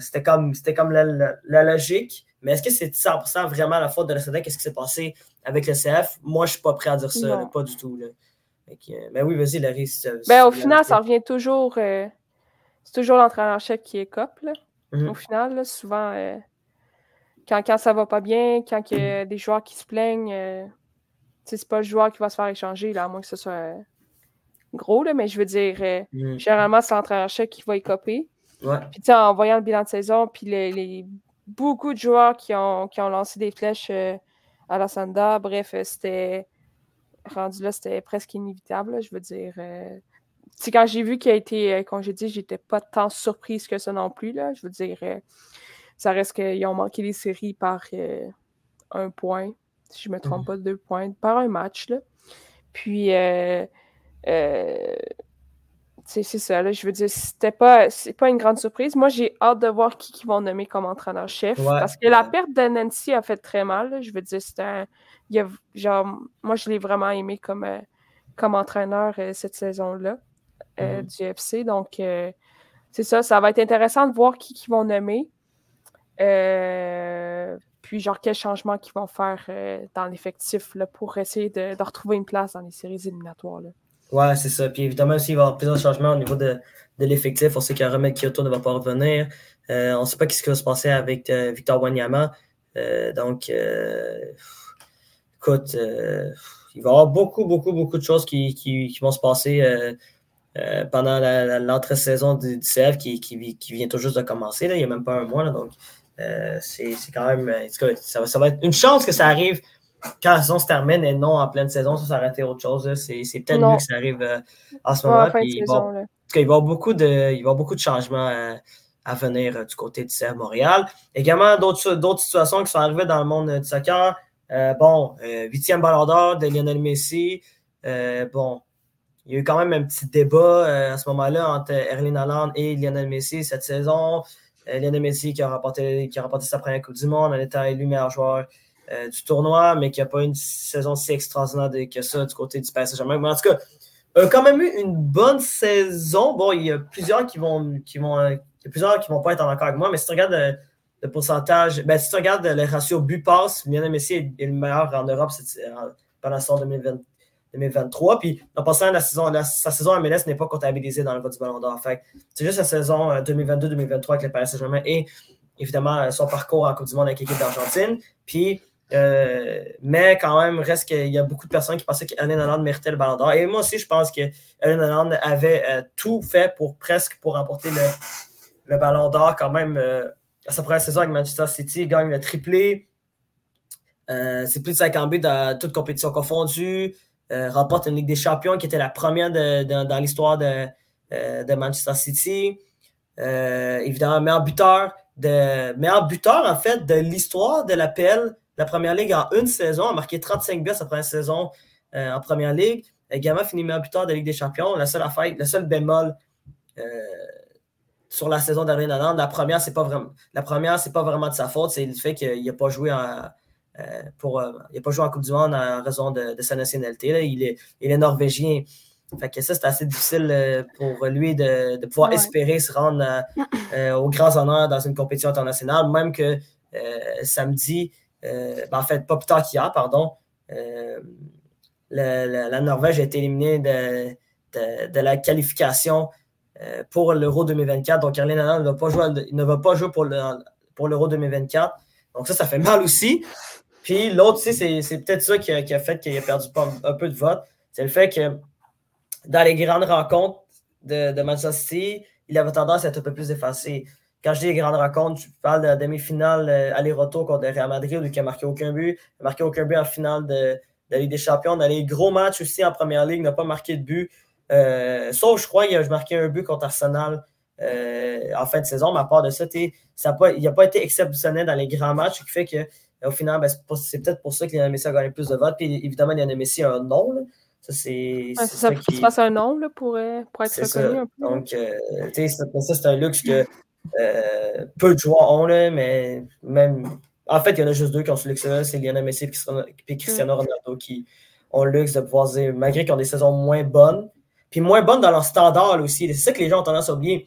c'était comme, comme la, logique. Mais est-ce que c'est 100% vraiment la faute de la Qu'est-ce qui s'est passé avec le CF? Moi, je ne suis pas prêt à dire ça, pas du tout. mais ben oui, vas-y, Larry. ben, au final, ça revient toujours. Euh, c'est toujours l'entraîneur-chef qui est cop. Mhm. Au final, souvent, euh, quand, quand ça va pas bien, quand il y a des joueurs qui se plaignent, euh, c'est pas le joueur qui va se faire échanger, là, à moins que ce soit gros, là, mais je veux dire, mhm. généralement, c'est l'entraîneur-chef qui va y copier. Ouais. Puis, en voyant le bilan de saison, puis les beaucoup de joueurs qui ont, qui ont lancé des flèches euh, à la Sanda. Bref, euh, c'était rendu là, c'était presque inévitable. je veux dire, euh, quand j'ai vu qu'il a été congédié, j'étais pas tant surprise que ça non plus. Là, je veux dire, ça reste qu'ils ont manqué les séries par un point, si je me trompe mhm. pas, deux points, par un match. Là. Puis, c'est ça, là, je veux dire, c'était pas, c'est pas une grande surprise. Moi, j'ai hâte de voir qui, qui vont nommer comme entraîneur-chef. parce que la perte de Nancy a fait très mal. Je veux dire, c'était un, il y a, genre, moi, je l'ai vraiment aimé comme, euh, comme entraîneur euh, cette saison-là euh, mm-hmm. du FC. Donc, c'est ça, ça va être intéressant de voir qui, qui vont nommer. Puis, genre, quels changements qu'ils vont faire dans l'effectif pour essayer de, retrouver une place dans les séries éliminatoires. Là. Ouais, c'est ça. Puis évidemment, aussi, il va y avoir plusieurs changements au niveau de, de l'effectif. On sait qu'un remède Kyoto ne va pas revenir. Euh, on ne sait pas ce qui va se passer avec euh, Victor Wanyama. Euh, donc, écoute, il va y avoir beaucoup, beaucoup, beaucoup de choses qui, qui, vont se passer pendant l'entre-saison du, du, CF qui, qui, qui, vient tout juste de commencer. Là. Il n'y a même pas un mois. Là, donc, c'est quand même. Ça va, ça va être une chance que ça arrive quand la saison se termine et non en pleine saison, ça, ça aurait été autre chose. C'est peut-être mieux que ça arrive euh, en ce moment. il, va, il, va y avoir beaucoup de, il va beaucoup de changements euh, à venir euh, du côté du CF Montréal. Également, d'autres situations qui sont arrivées dans le monde du soccer. bon, huitième ballon d'or de Lionel Messi. bon, il y a eu quand même un petit débat à ce moment-là entre Erling Haaland et Lionel Messi cette saison. Lionel Messi qui a, remporté, qui a sa première Coupe du Monde en étant élu meilleur joueur euh, du tournoi, mais qui n'a pas une saison si extraordinaire que ça du côté du PSG. Mais en tout cas, a quand même eu une bonne saison. Bon, il y a plusieurs qui vont, qui vont, il y a plusieurs qui vont pas être en accord avec moi, mais si tu regardes le, pourcentage, ben, si tu regardes le ratio but-passe, Lionel Messi est, le meilleur en Europe pendant la saison 2023. Puis en passant, la saison, sa saison MLS n'est pas comptabilisée dans le vote du Ballon d'Or. c'est juste la saison 2022-2023 avec le Paris Saint-Germain et évidemment son parcours en Coupe du Monde avec l'équipe d'Argentine. Puis euh, mais quand même, reste qu'il y a beaucoup de personnes qui pensaient qu'Ellen Holland méritait le ballon d'or. Et moi aussi, je pense que Holland avait euh, tout fait pour presque pour remporter le, ballon d'or quand même euh, à sa première saison avec Manchester City. Il gagne le triplé. C'est plus de 50 buts dans toute compétition confondue. Remporte une Ligue des Champions qui était la première dans l'histoire de, de, Manchester City. évidemment, meilleur buteur, de, meilleur buteur en fait de l'histoire de l'appel la première ligue en une saison, a marqué 35 buts sa première saison euh, en première ligue. Également fini meilleur buteur de la Ligue des Champions. La seule le seul bémol euh, sur la saison d'Adrien la première, c'est pas la pas vraiment de sa faute, c'est le fait qu'il n'a pas joué en. Euh, pour, il pas joué en Coupe du Monde en raison de, sa nationalité. Il, est, il est norvégien. Fait que ça, c'est assez difficile pour lui de, pouvoir espérer se rendre aux grands honneurs dans une compétition internationale, même que samedi, euh, ben, en fait, pas plus tard qu'hier, pardon, euh, la, Norvège a été éliminée de, la qualification euh, pour l'Euro 2024. Donc, Erling Haaland ne va pas jouer, ne va pas jouer pour, l'Euro 2024. Donc, ça, ça fait mal aussi. Puis l'autre, c'est peut-être ça qui a, fait qu'il a perdu un peu de vote. C'est le fait que dans les grandes rencontres de, de Manchester City, il avait tendance à être un peu plus effacé quand je dis grandes rencontres, je parle de la demi-finale euh, aller-retour contre Real Madrid où il n'a marqué aucun but. Il n'a marqué aucun but en finale de, la Ligue des Champions. Dans les gros matchs aussi en première ligue, il n'a pas marqué de but. Euh, sauf, je crois, qu'il a marqué un but contre Arsenal euh, en fin de saison. Mais à part de ça, ça pas, il n'a pas été exceptionnel dans les grands matchs, ce qui fait que au final, ben, c'est peut-être pour ça que Lionel Messi a gagné plus de votes. Puis évidemment, Lionel Messi a un nom. Ça, c'est. ça, ça qui... passe un nom pour, pour, être reconnu un peu. Donc, tu sais, ça, c'est un luxe que euh, peu de joueurs ont, là, mais même. En fait, il y en a juste deux qui ont ce luxe-là c'est Lionel Messi et Cristiano Ronaldo qui ont le luxe de pouvoir dire, malgré qu'ils ont des saisons moins bonnes, puis moins bonnes dans leur standard aussi. C'est ça que les gens ont tendance à oublier.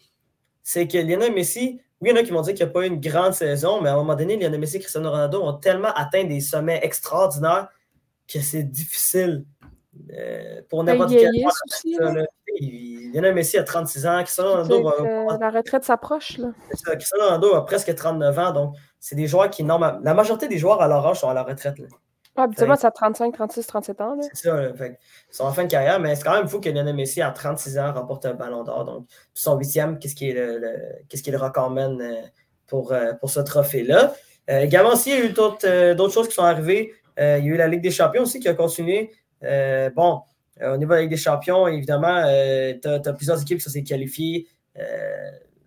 C'est que Lionel Messi, oui, il y en a qui vont dire qu'il n'y a pas eu une grande saison, mais à un moment donné, Lionel Messi et Cristiano Ronaldo ont tellement atteint des sommets extraordinaires que c'est difficile euh, pour ben, n'importe quel. Lionel Messi a 36 ans. Cristiano Ronaldo va, La retraite s'approche. Cristiano Ronaldo a presque 39 ans. Donc, c'est des joueurs qui, normalement, la majorité des joueurs à leur âge sont à la retraite. Là. Ah, habituellement, c'est à 35, 36, 37 ans. C'est ça. ils sont en fin de carrière, mais c'est quand même fou que Lionel Messi, à 36 ans, remporte un ballon d'or. Donc, son huitième, qu'est-ce qui est le, qu'est-ce qui est le record man euh, pour, euh, pour ce trophée-là? Euh, également, aussi, il y a eu d'autres choses qui sont arrivées. il y a eu la Ligue des Champions aussi qui a continué. bon, au niveau de la Ligue des Champions, évidemment, tu as, plusieurs équipes qui se sont qualifiées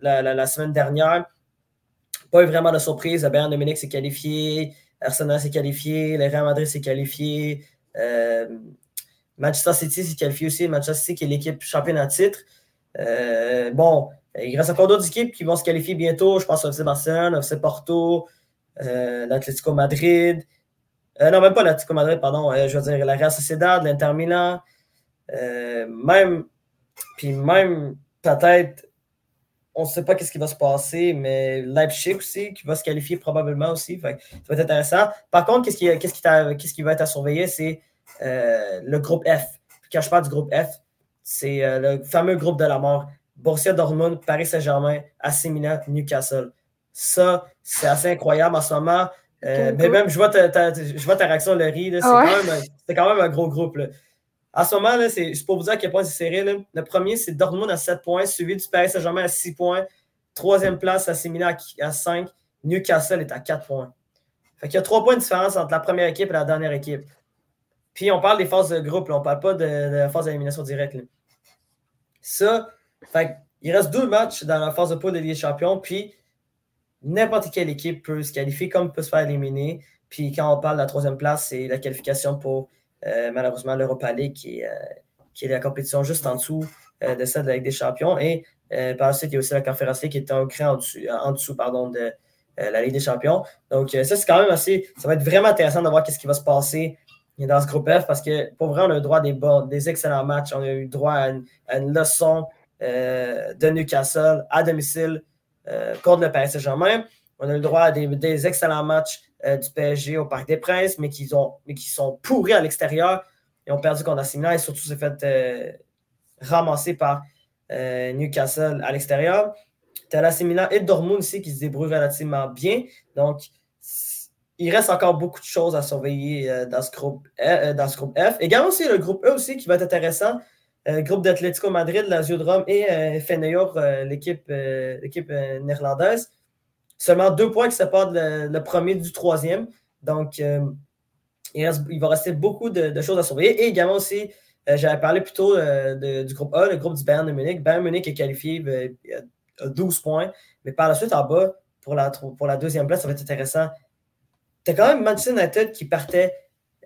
la, semaine dernière. Pas eu vraiment de surprise. Le Bayern Munich s'est qualifié, Arsenal s'est qualifié, le Real Madrid s'est qualifié, Manchester City s'est qualifié aussi. Manchester City qui est l'équipe championne à titre. bon, il reste encore d'autres équipes qui vont se qualifier bientôt. Je pense au FC Barcelone, au FC Porto, l'Atlético Madrid. non, même pas l'Atlético Madrid, pardon. je veux dire la Real Sociedad, l'Inter Milan. Euh, même, puis même, peut-être, on ne sait pas qu'est-ce qui va se passer, mais Leipzig aussi, qui va se qualifier probablement aussi. ça va être intéressant. Par contre, qu'est-ce qui, qui, qui va être à surveiller, c'est euh, le groupe F. quand je parle du groupe F, c'est euh, le fameux groupe de la mort. Borussia Dortmund, Paris Saint-Germain, AC Milan, Newcastle. Ça, c'est assez incroyable en ce moment. mais même, je vois ta, je vois ta réaction, Laurie. C'est, quand quand même un gros groupe. Là. En ce moment, c'est pour vous dire à quel point c'est serré. Le premier, c'est Dortmund à 7 points, suivi du Paris Saint-Germain à 6 points. Troisième place, à Milan à 5. Newcastle est à 4 points. Fait qu'il y a 3 points de différence entre la première équipe et la dernière équipe. Puis on parle des phases de groupe, on ne parle pas de, la phase d'élimination directe. Ça, fait il reste deux matchs dans la phase de poule de Ligue des Champions, puis n'importe quelle équipe peut se qualifier comme peut se faire éliminer. Puis quand on parle de la troisième place, c'est la qualification pour malheureusement, l'Europa League, qui euh, qui est la compétition juste en dessous euh, de celle de la Ligue des Champions. Et par la suite, il y a aussi la Conférence qui est un cran en dessous, pardon, de la Ligue des Champions. Donc, ça, c'est quand même assez. Ça va être vraiment intéressant de voir ce qui va se passer dans ce groupe F parce que pour vrai, on a eu droit à des, bons, des excellents matchs. On a eu droit à une, leçon de Newcastle à domicile contre le Paris Saint-Germain. On a eu le droit à des excellents matchs euh, du PSG au Parc des Princes, mais qui, sont pourris à l'extérieur. Ils ont perdu contre Milan et surtout s'est fait ramasser par Newcastle à l'extérieur. Milan et Dortmund aussi qui se débrouillent relativement bien. Donc, il reste encore beaucoup de choses à surveiller dans, ce groupe, dans ce groupe F. Également aussi le groupe E aussi qui va être intéressant. Le groupe d'Atlético Madrid, Lazio de Rome et euh, l'équipe néerlandaise. Seulement deux points qui séparent le, premier du troisième. Donc, il, va rester beaucoup de, choses à surveiller. Et également aussi, j'avais parlé plutôt du groupe A, le groupe du Bayern de Munich. Bayern Munich est qualifié 12 points. Mais par la suite, en bas, pour la, pour la deuxième place, ça va être intéressant. Tu as quand même Manchester United qui partait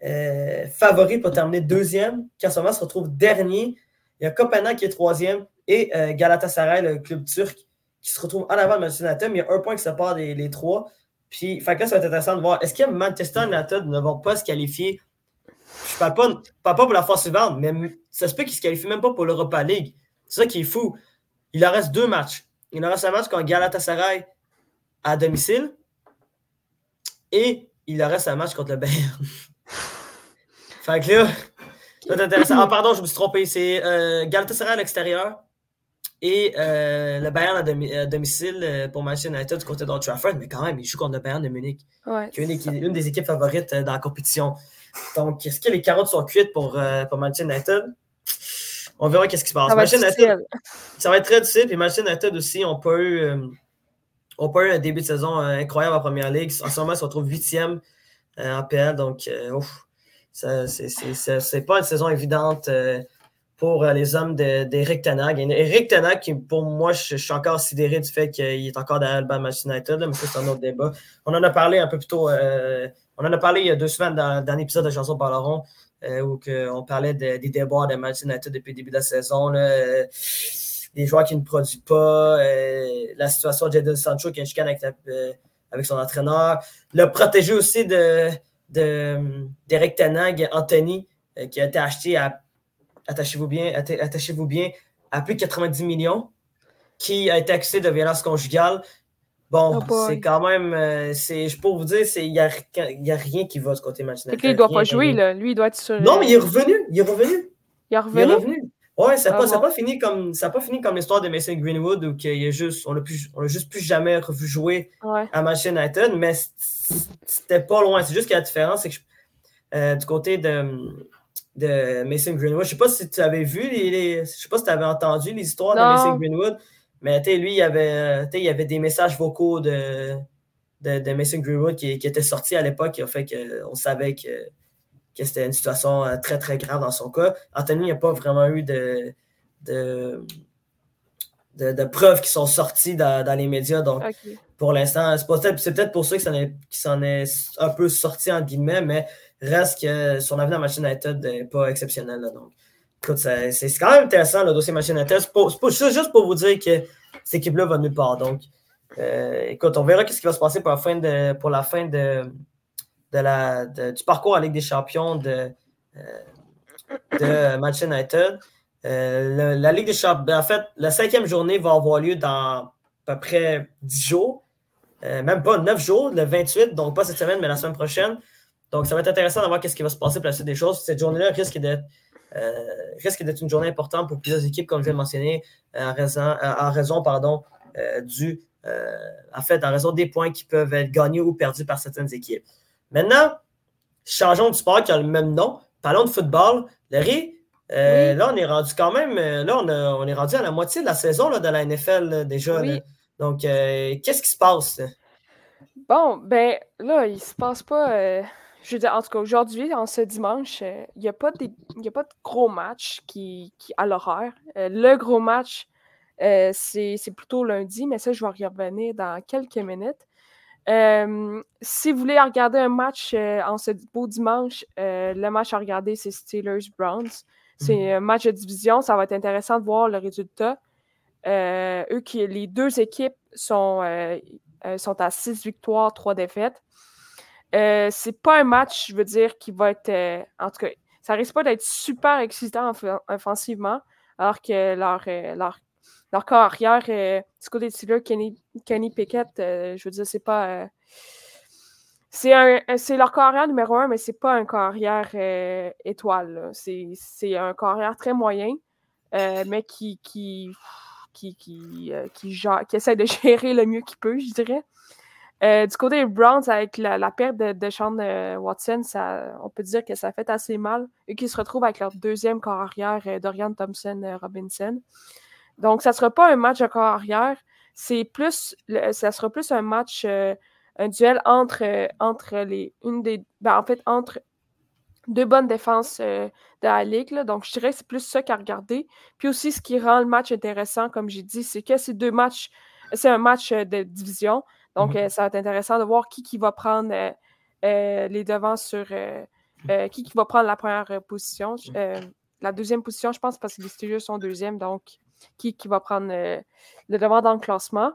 euh, favori pour terminer deuxième, qui en ce moment se retrouve dernier. Il y a Copenhague qui est troisième et euh, Galatasaray, le club turc, qui se retrouve en avant de Manchester United. Mais il y a un point qui sépare les, les trois. Puis, fait ça va être intéressant de voir. Est-ce que Manchester United ne vont pas se qualifier? Je ne parle pas, pas pour la fois suivante, mais ça se peut qu'ils ne se qualifient même pas pour l'Europa League. C'est ça qui est fou. Il en reste deux matchs. Il en reste un match contre Galatasaray à domicile. Et il en reste un match contre le Bayern. fait que là, c'est intéressant. Ah, pardon, je me suis trompé. C'est euh, Galatasaray à l'extérieur et euh, le Bayern à, domicile euh, pour Manchester United du côté d'Old Trafford. Mais quand même, il joue contre le Bayern de Munich, qui est une, des équipes favorites dans la compétition. Donc, est-ce que les carottes sont cuites pour, pour Manchester United? On verra qu'est-ce qui se passe. Ça va, ça va être très difficile. Puis Manchester United aussi on pas eu, euh, eu un début de saison euh, incroyable en première ligue. En ce moment, ils se retrouvent huitième euh, en PL. Donc, ouf, c'est pas une saison évidente pour les hommes d'Eric Tenag. Eric Tenag, qui pour moi, je, suis encore sidéré du fait qu'il est encore bas Manchester United, mais ça, c'est un autre débat. On en a parlé un peu plus tôt. on en a parlé il y a deux semaines dans, dans l'épisode de Chanson Parleron. Euh, où on parlait des déboires de Manchester United depuis le début de la saison. Euh, des joueurs qui ne produisent pas, euh, la situation de Jadon Sancho qui est chicane avec, son entraîneur. Le protégé aussi de, d'Eric Tenag, Anthony, qui a été acheté à, attachez-vous bien, attachez-vous bien, à plus de 90 millions, qui a été accusé de violence conjugale. Bon, oh c'est quand même. Euh, je peux vous dire, il n'y a, y a rien qui va du côté Manchester United. il ne doit pas jouer, là. Lui, il doit être sur. Non, mais il est revenu. Il est revenu. Il est revenu. Il est revenu? Ouais, ça n'a ah pas, fini comme ça pas fini comme l'histoire de Mason Greenwood où qu'il est juste, on n'a juste plus jamais revu jouer à Manchester United, mais c'était pas loin. C'est juste que la différence, c'est que euh, du côté de, de Mason Greenwood, je sais pas si tu avais vu les, je sais pas si tu avais entendu les histoires de Mason Greenwood. Mais lui, il y, avait, il y avait des messages vocaux de, de, Mason Greenwood qui, qui étaient sortis à l'époque qui a fait qu'on savait que, que c'était une situation euh, très, très grave dans son cas. Anthony n'a pas vraiment eu de, de, de, preuves qui sont sorties dans, les médias. Donc, pour l'instant, c'est peut-être pour ça qu'il s'en est, un peu sorti, en guillemets, mais reste que son avenir à Machine United n'est pas exceptionnel. donc, Écoute, c'est quand même intéressant le dossier Machine United. C'est juste pour vous dire que cette équipe-là va nulle part. Donc, euh, écoute, on verra ce qui va se passer pour la fin de, pour la fin de, de la, du parcours à Ligue des Champions de, euh, de Manchester United. Euh, la Ligue des Champions, en fait, la cinquième journée va avoir lieu dans à peu près 10 jours. même pas 9 jours, le 28, donc pas cette semaine, mais la semaine prochaine. Donc, ça va être intéressant de voir ce qui va se passer pour la suite des choses. Cette journée-là risque d'être euh, risque d'être une journée importante pour plusieurs équipes, comme je l'ai mentionné, euh, en raison, euh, en raison pardon, du, en fait, en raison des points qui peuvent être gagnés ou perdus par certaines équipes. Maintenant, changeons de sport qui a le même nom. Parlons de football. Larry, là, on est rendu quand même, là, on, est rendu à la moitié de la saison là, de la NFL déjà. Donc, qu'est-ce qui se passe? Bon, ben là, il se passe pas je veux dire, en tout cas, aujourd'hui, en ce dimanche, euh, il n'y a, pas a pas de gros match qui, qui à l'horaire. Euh, le gros match, euh, c'est plutôt lundi, mais ça, je vais y revenir dans quelques minutes. si vous voulez regarder un match en ce beau dimanche, le match à regarder, c'est Steelers-Browns. C'est mhm. un match de division. Ça va être intéressant de voir le résultat. eux qui, les deux équipes sont, sont à six victoires, trois défaites. Euh, c'est pas un match, je veux dire, qui va être. Euh, en tout cas, ça risque pas d'être super excitant offensivement, alors que leur, euh, leur, leur corps arrière, du côté de Steelers, Kenny, Kenny Pickett, je veux dire, c'est pas. C'est leur carrière numéro un, mais c'est pas un carrière étoile. C'est un carrière très moyen, mais qui, qui, qui, qui, qui, qui, essaie de gérer le mieux qu'il peut, je dirais. Euh, du côté des Browns, avec la, perte de, de Sean euh, Watson, on peut dire que ça fait assez mal et qu'ils se retrouvent avec leur deuxième corps arrière, euh, Dorian Thompson-Robinson. Donc, ça ne sera pas un match de corps arrière, c'est plus, ça sera plus un match, un duel entre, entre les, une des, ben, en fait, entre deux bonnes défenses de la ligue. Donc, je dirais que c'est plus ça qu'à regarder. Puis aussi, ce qui rend le match intéressant, comme j'ai dit, c'est que ces deux matchs, c'est un match de division. Donc, mmh euh, ça va être intéressant de voir qui, qui va prendre euh, euh, les devants sur qui, qui va prendre la première position. Mmh. la deuxième position, je pense, parce que les Steelers sont deuxième, donc qui, qui va prendre le devant dans le classement.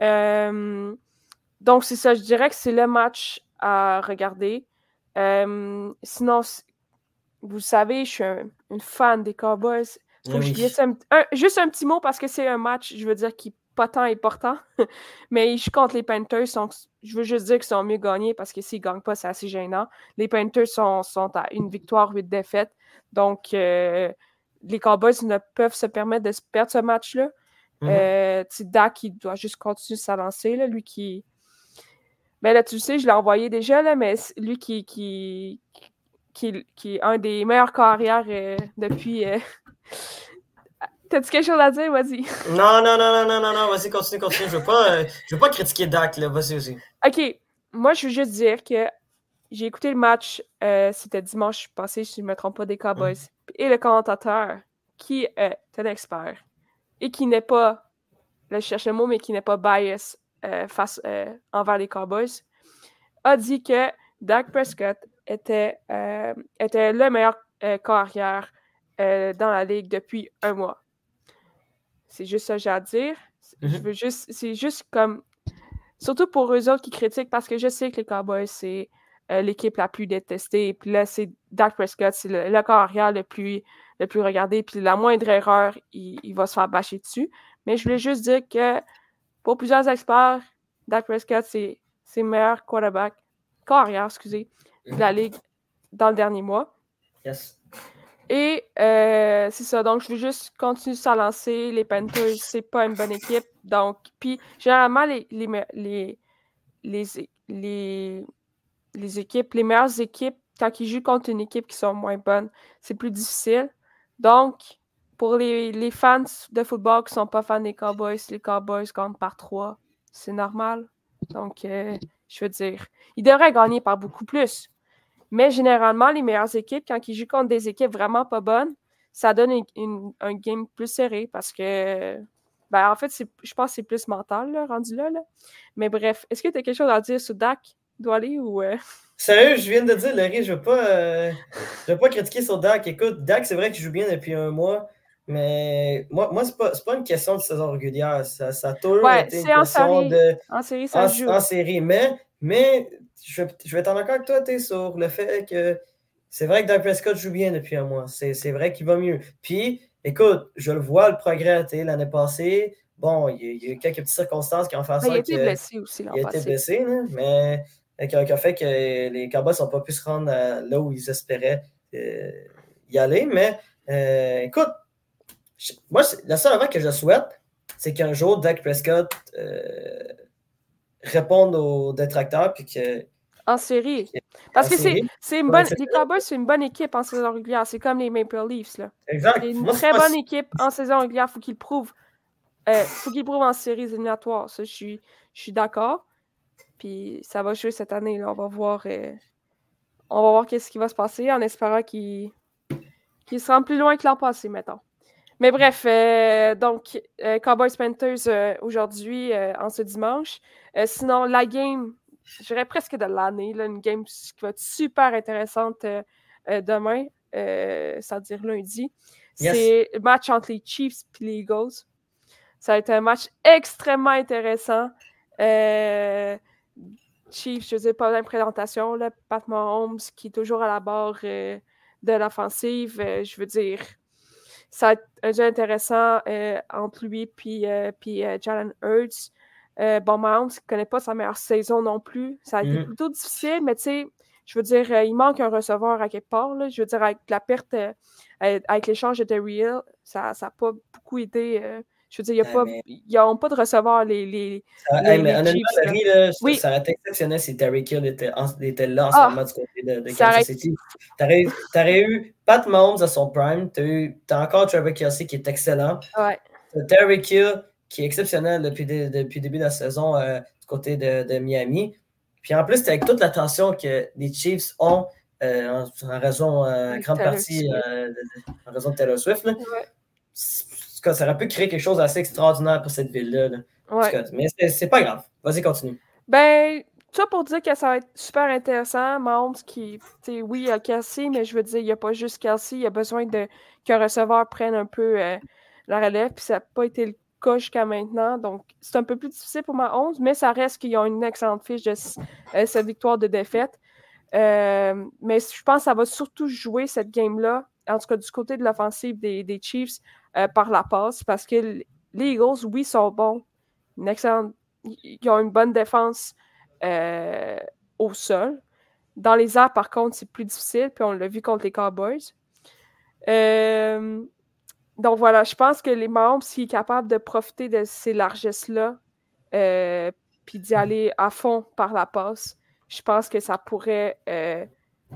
donc, c'est ça, je dirais que c'est le match à regarder. sinon, vous savez, je suis une fan des Cowboys. juste un petit mot parce que c'est un match, je veux dire, qui pas tant important. mais je compte les Panthers. je veux juste dire qu'ils sont mieux gagnés parce que s'ils ne gagnent pas, c'est assez gênant. Les Panthers sont, sont à une victoire, huit défaites. Donc, euh, les Cowboys ne peuvent se permettre de perdre ce match-là. Mm Dak, il doit juste continuer de s'avancer. Lui qui. Ben là, tu sais, je l'ai envoyé déjà, là, mais lui qui, qui, qui, qui, est un des meilleurs carrières euh, depuis. T'as-tu quelque chose à dire? Vas-y. Non, non, non, non, non, non, non, vas-y, continue, continue. Je veux pas, euh, je veux pas critiquer Dak, là. Vas-y aussi. OK. Moi, je veux juste dire que j'ai écouté le match, euh, c'était dimanche passé, si je ne me trompe pas, des Cowboys. Mm. Et le commentateur, qui est un expert et qui n'est pas, là, je cherche le mot, mais qui n'est pas bias euh, face envers les Cowboys, a dit que Dak Prescott était, était le meilleur carrière dans la ligue depuis un mois. C'est juste ça que j'ai à dire. Je mhm. veux juste, c'est juste comme, surtout pour eux autres qui critiquent, parce que je sais que les Cowboys, c'est euh, l'équipe la plus détestée. Et puis là, c'est Dak Prescott, c'est le, le carrière le plus, le plus regardé. Puis la moindre erreur, il, va se faire bâcher dessus. Mais je voulais juste dire que pour plusieurs experts, Dak Prescott, c'est le meilleur quarterback, carrière, excusez, de la ligue dans le dernier mois. Yes. Et euh, c'est ça. Donc, je veux juste continuer à lancer. Les Panthers, c'est pas une bonne équipe. Donc, puis généralement, les, les, les, les, équipes, les meilleures équipes, quand ils jouent contre une équipe qui sont moins bonnes, c'est plus difficile. Donc, pour les, fans de football qui sont pas fans des Cowboys, les Cowboys gagnent par trois. C'est normal. Donc, euh, je veux dire, ils devraient gagner par beaucoup plus. Mais généralement, les meilleures équipes, quand ils jouent contre des équipes vraiment pas bonnes, ça donne un game plus serré parce que, ben, en fait, je pense que c'est plus mental, rendu là, Mais bref, est-ce que tu as quelque chose à dire sur Dak, aller ou. Euh? Sérieux, je viens de dire, Larry, je ne veux, pas, euh, veux pas critiquer sur Dak. Écoute, Dak, c'est vrai qu'il joue bien depuis un mois. Mais moi, moi ce n'est pas, pas, une question de saison régulière. Ça, ça a toujours été une question de. En série, ça joue. En série. Mais, mais je, vais être en accord avec toi, tu sur le fait que c'est vrai que Dak Prescott joue bien depuis un mois. C'est vrai qu'il va mieux. Puis, écoute, je le vois, le progrès, l'année passée. Bon, il y, a, eu quelques petites circonstances qui ont fait ça. Il a été blessé aussi l'an passé. Il a été blessé, mais qui a, fait que les Cowboys n'ont pas pu se rendre là où ils espéraient euh, y aller. Mais euh, écoute, moi, la seule affaire que je souhaite, c'est qu'un jour, Dak Prescott euh, réponde aux détracteurs puis que en série. Parce que c'est une bonne. Les Cowboys, c'est une bonne équipe en saison régulière. C'est comme les Maple Leafs. Là. Exact. C'est une très bonne équipe en saison régulière. Il faut qu'ils prouvent. Euh, faut qu'ils prouvent en séries éliminatoires. Ça, je suis, je suis d'accord. Puis ça va jouer cette année. Là. On va voir. Euh, on va voir qu'est-ce qui va se passer en espérant qu'ils qu se rendent plus loin que l'an passé, mettons. Mais bref, euh, donc, Cowboys Panthers aujourd'hui, en ce dimanche. sinon, la game je dirais presque de l'année. Une game qui va être super intéressante euh, euh, demain, euh, c'est-à-dire lundi. C'est le match entre les Chiefs et les Eagles. Ça va être un match extrêmement intéressant. Chiefs, je ne sais pas présentation, là, Pat Mahomes qui est toujours à la barre de l'offensive. je veux dire, ça va être un jeu intéressant entre lui et Jalen Hurts. Euh, bon, Mahomes ne connaît pas sa meilleure saison non plus. Ça a été Mhm. plutôt difficile, mais tu sais, je veux dire, euh, il manque un receveur à quelque part. là. Je veux dire, avec la perte, euh, euh, avec l'échange de Terry Hill, ça n'a pas beaucoup aidé. euh, je veux dire, il y a Ouais, pas, mais- ils n'ont pas de receveur, les, les, Ça- les- hey, mais les honnêtement, Chiefs, là. Là, Oui. ça aurait été exceptionnel si Terry Hill était, en- était là en Ah. ce moment du côté de, de Ça aurait- Kansas City. T'aurais aurais eu Pat Mahomes à son prime, t'as eu- t'as encore Trevor Kelsey qui est excellent, Ouais. Terry Hill qui est exceptionnel depuis, de- depuis le début de la saison euh, du côté de, de Miami. Puis en plus, c'est avec toute l'attention que les Chiefs ont euh, en, en raison, euh, grande partie, en raison de Taylor Swift. là. Ouais. Cas, ça aurait pu créer quelque chose d'assez extraordinaire pour cette ville-là. là. Ouais. Mais c'est- pas grave. Vas-y, continue. Ben, ça pour dire que ça va être super intéressant. Mahomes qui, oui, il y a Kelsey, mais je veux dire, il n'y a pas juste Kelsey. Il y a besoin de qu'un receveur prenne un peu euh, la relève, puis ça n'a pas été le cas jusqu'à maintenant. Donc, c'est un peu plus difficile pour Mahomes, mais ça reste qu'ils ont une excellente fiche de euh, cette victoire de défaite. Euh, mais je pense que ça va surtout jouer cette game-là, en tout cas du côté de l'offensive des, Chiefs, euh, par la passe, parce que les Eagles, oui, sont bons. Une excellente ils ont une bonne défense au sol. Dans les airs, par contre, c'est plus difficile, puis on l'a vu contre les Cowboys. Donc voilà, je pense que les Mahomes, s'il est capable de profiter de ces largesses-là, euh, puis d'y aller à fond par la passe, je pense que ça pourrait euh,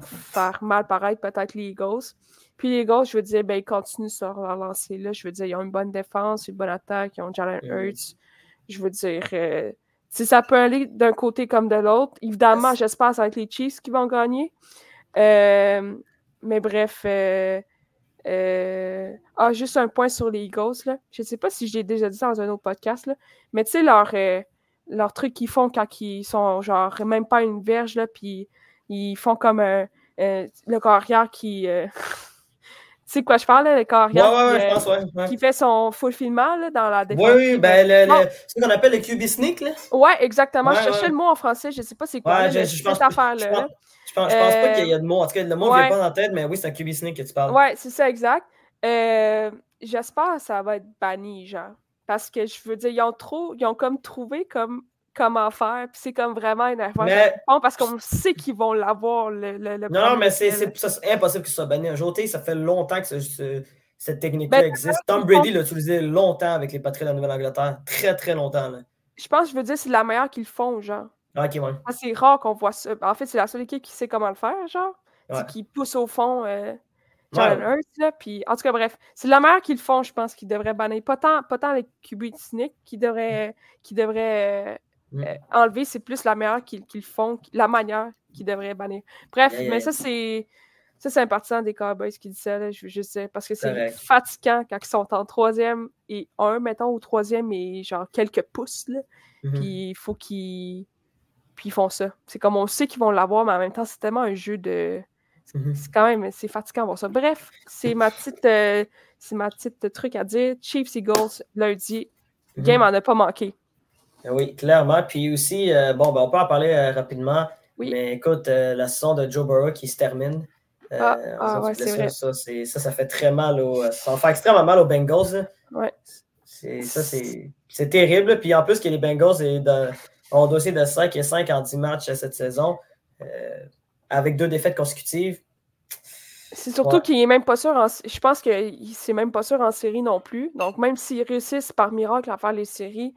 faire mal paraître peut-être les Eagles. Puis les Eagles, je veux dire, ben, ils continuent sur leur lancée-là. Je veux dire, ils ont une bonne défense, une bonne attaque, ils ont Jalen Mhm. Hurts. Je veux dire, euh, si ça peut aller d'un côté comme de l'autre, évidemment, j'espère que ça va être les Chiefs qui vont gagner. Mais bref, euh, ah, juste un point sur les Eagles. Là. Je ne sais pas si je l'ai déjà dit dans un autre podcast, là, mais tu sais, leur, euh, leur truc qu'ils font quand ils sont genre même pas une verge, là, puis ils font comme un, euh, le carrière qui. euh, tu sais quoi je parle, là, le carrière ouais, ouais, qui, je pense, ouais. qui fait son fulfillement là, dans la Oui, défense. oui, ben, le, le- ce qu'on appelle le QB sneak, là. Ouais, exactement. Je cherchais le mot en français, je sais pas c'est quoi. Là, je, je pense, cette affaire-là. Pense, je pense, pas Euh, qu'il y a de mots. En tout cas, le mot ouais. vient pas dans la tête, mais oui, c'est un QB sneak que tu parles. Ouais, c'est ça, exact. Euh, J'espère que ça va être banni, genre. Parce que je veux dire, ils ont trop, ils ont comme trouvé comme comment faire, puis c'est comme vraiment énervant. Mais- Bon, parce qu'on sait qu'ils vont l'avoir, le, le, le Non, non, mais c'est impossible que ce soit banni un jour. Ça fait longtemps que ce- ce- cette technique-là Ben, existe. Tom Brady l'a utilisé longtemps avec les Patriots de la Nouvelle-Angleterre. Très, très longtemps. Là. Je pense, je veux dire, c'est la meilleure qu'ils font, genre. Ah, Ok, ouais. Ah, C'est rare qu'on voit ça. En fait, c'est la seule équipe qui sait comment le faire, genre. Ouais. C'est qui pousse au fond euh, Ouais, Jalen ouais. Hurts, là. Puis, en tout cas, bref, c'est la meilleure qu'ils le font, je pense, qu'ils devraient bannir. Pas tant, pas tant les QB cyniques qui devraient, qui devraient euh, Mm. euh, enlever, c'est plus la meilleure qu'ils qu'ils font, la manière qu'ils devraient bannir. Bref, Yeah, yeah, mais ça, c'est. Ça, c'est un partisan des Cowboys qui dit ça, là, je veux juste dire, parce que c'est fatigant quand ils sont en troisième et un, mettons, ou troisième et genre quelques pouces, là. Mhm. Puis il faut qu'ils. Puis ils font ça. C'est comme on sait qu'ils vont l'avoir, mais en même temps, c'est tellement un jeu de. Mhm. C'est quand même. C'est fatigant de voir ça. Bref, c'est ma petite. euh, c'est ma petite truc à dire. Chiefs Eagles, lundi. Mhm. Game en a pas manqué. Oui, clairement. Puis aussi, euh, bon, ben, on peut en parler euh, rapidement. Oui. Mais écoute, la saison de Joe Burrow qui se termine. Ah, en ah, ouais, c'est vrai. Ça, ça, ça fait très mal. Au, ça va faire extrêmement mal aux Bengals. là. Ouais. C'est, ça, c'est, c'est terrible. Puis en plus, que les Bengals est dans- un dossier de 5 et 5 en 10 matchs cette saison, euh, avec deux défaites consécutives. C'est surtout Ouais. qu'il est même pas sûr. En... Je pense qu'il c'est même pas sûr en série non plus. Donc, même s'ils réussissent par miracle à faire les séries,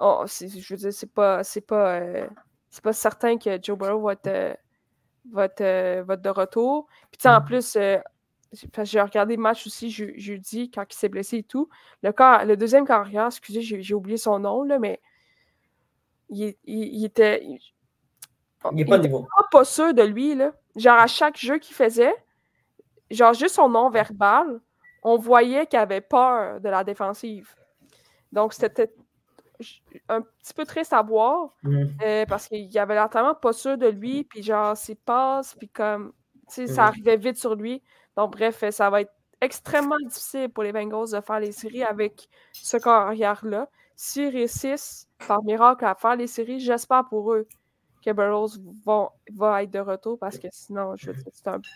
oh, je veux dire, c'est pas, c'est pas, euh, c'est pas certain que Joe Burrow va être, euh, va être, euh, va être de retour. Puis, tu sais, en plus, j'ai- regardé le match aussi je- jeudi quand il s'est blessé et tout. Le, car- le deuxième carrière, excusez, j'ai j'ai oublié son nom, là, mais il, il- il était. Il, Il n'est pas était niveau. sûr de lui, là. Genre, à chaque jeu qu'il faisait, genre, juste son nom verbal, on voyait qu'il avait peur de la défensive. Donc, c'était un petit peu triste à voir Mhm. euh, parce qu'il avait l'air tellement pas sûr de lui, puis genre, ses passes, puis comme, tu sais, ça Mhm. arrivait vite sur lui. Donc, bref, euh, ça va être extrêmement difficile pour les Bengals de faire les séries avec ce corps arrière-là. S'ils réussissent, par miracle, à faire les séries, j'espère pour eux que Burroughs vont, va être de retour parce que sinon,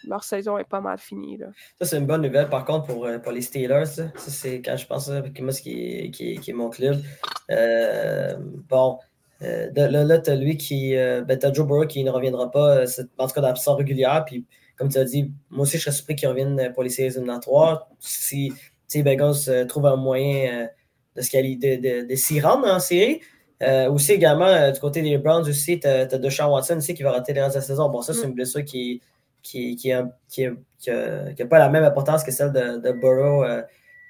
leur saison est pas mal finie. Là. Ça, c'est une bonne nouvelle par contre pour, pour les Steelers. C'est quand je pense avec moi, ce qui qui est mon club. bon, euh, là, là tu as lui qui. Euh, ben, Joe Burrow qui ne reviendra pas, euh, en tout cas saison régulière. Puis, comme tu as dit, moi aussi, je serais surpris qu'il revienne pour les séries éliminatoires. Si les Bengals trouvent un moyen de, de, de, s'y rendre en série. Aussi, également, du côté des Browns, aussi, tu as, as Deshaun Watson aussi qui va rater les restes de la saison. Bon, ça, c'est mm. une blessure qui qui, qui, qui, pas la même importance que celle de, de Burrow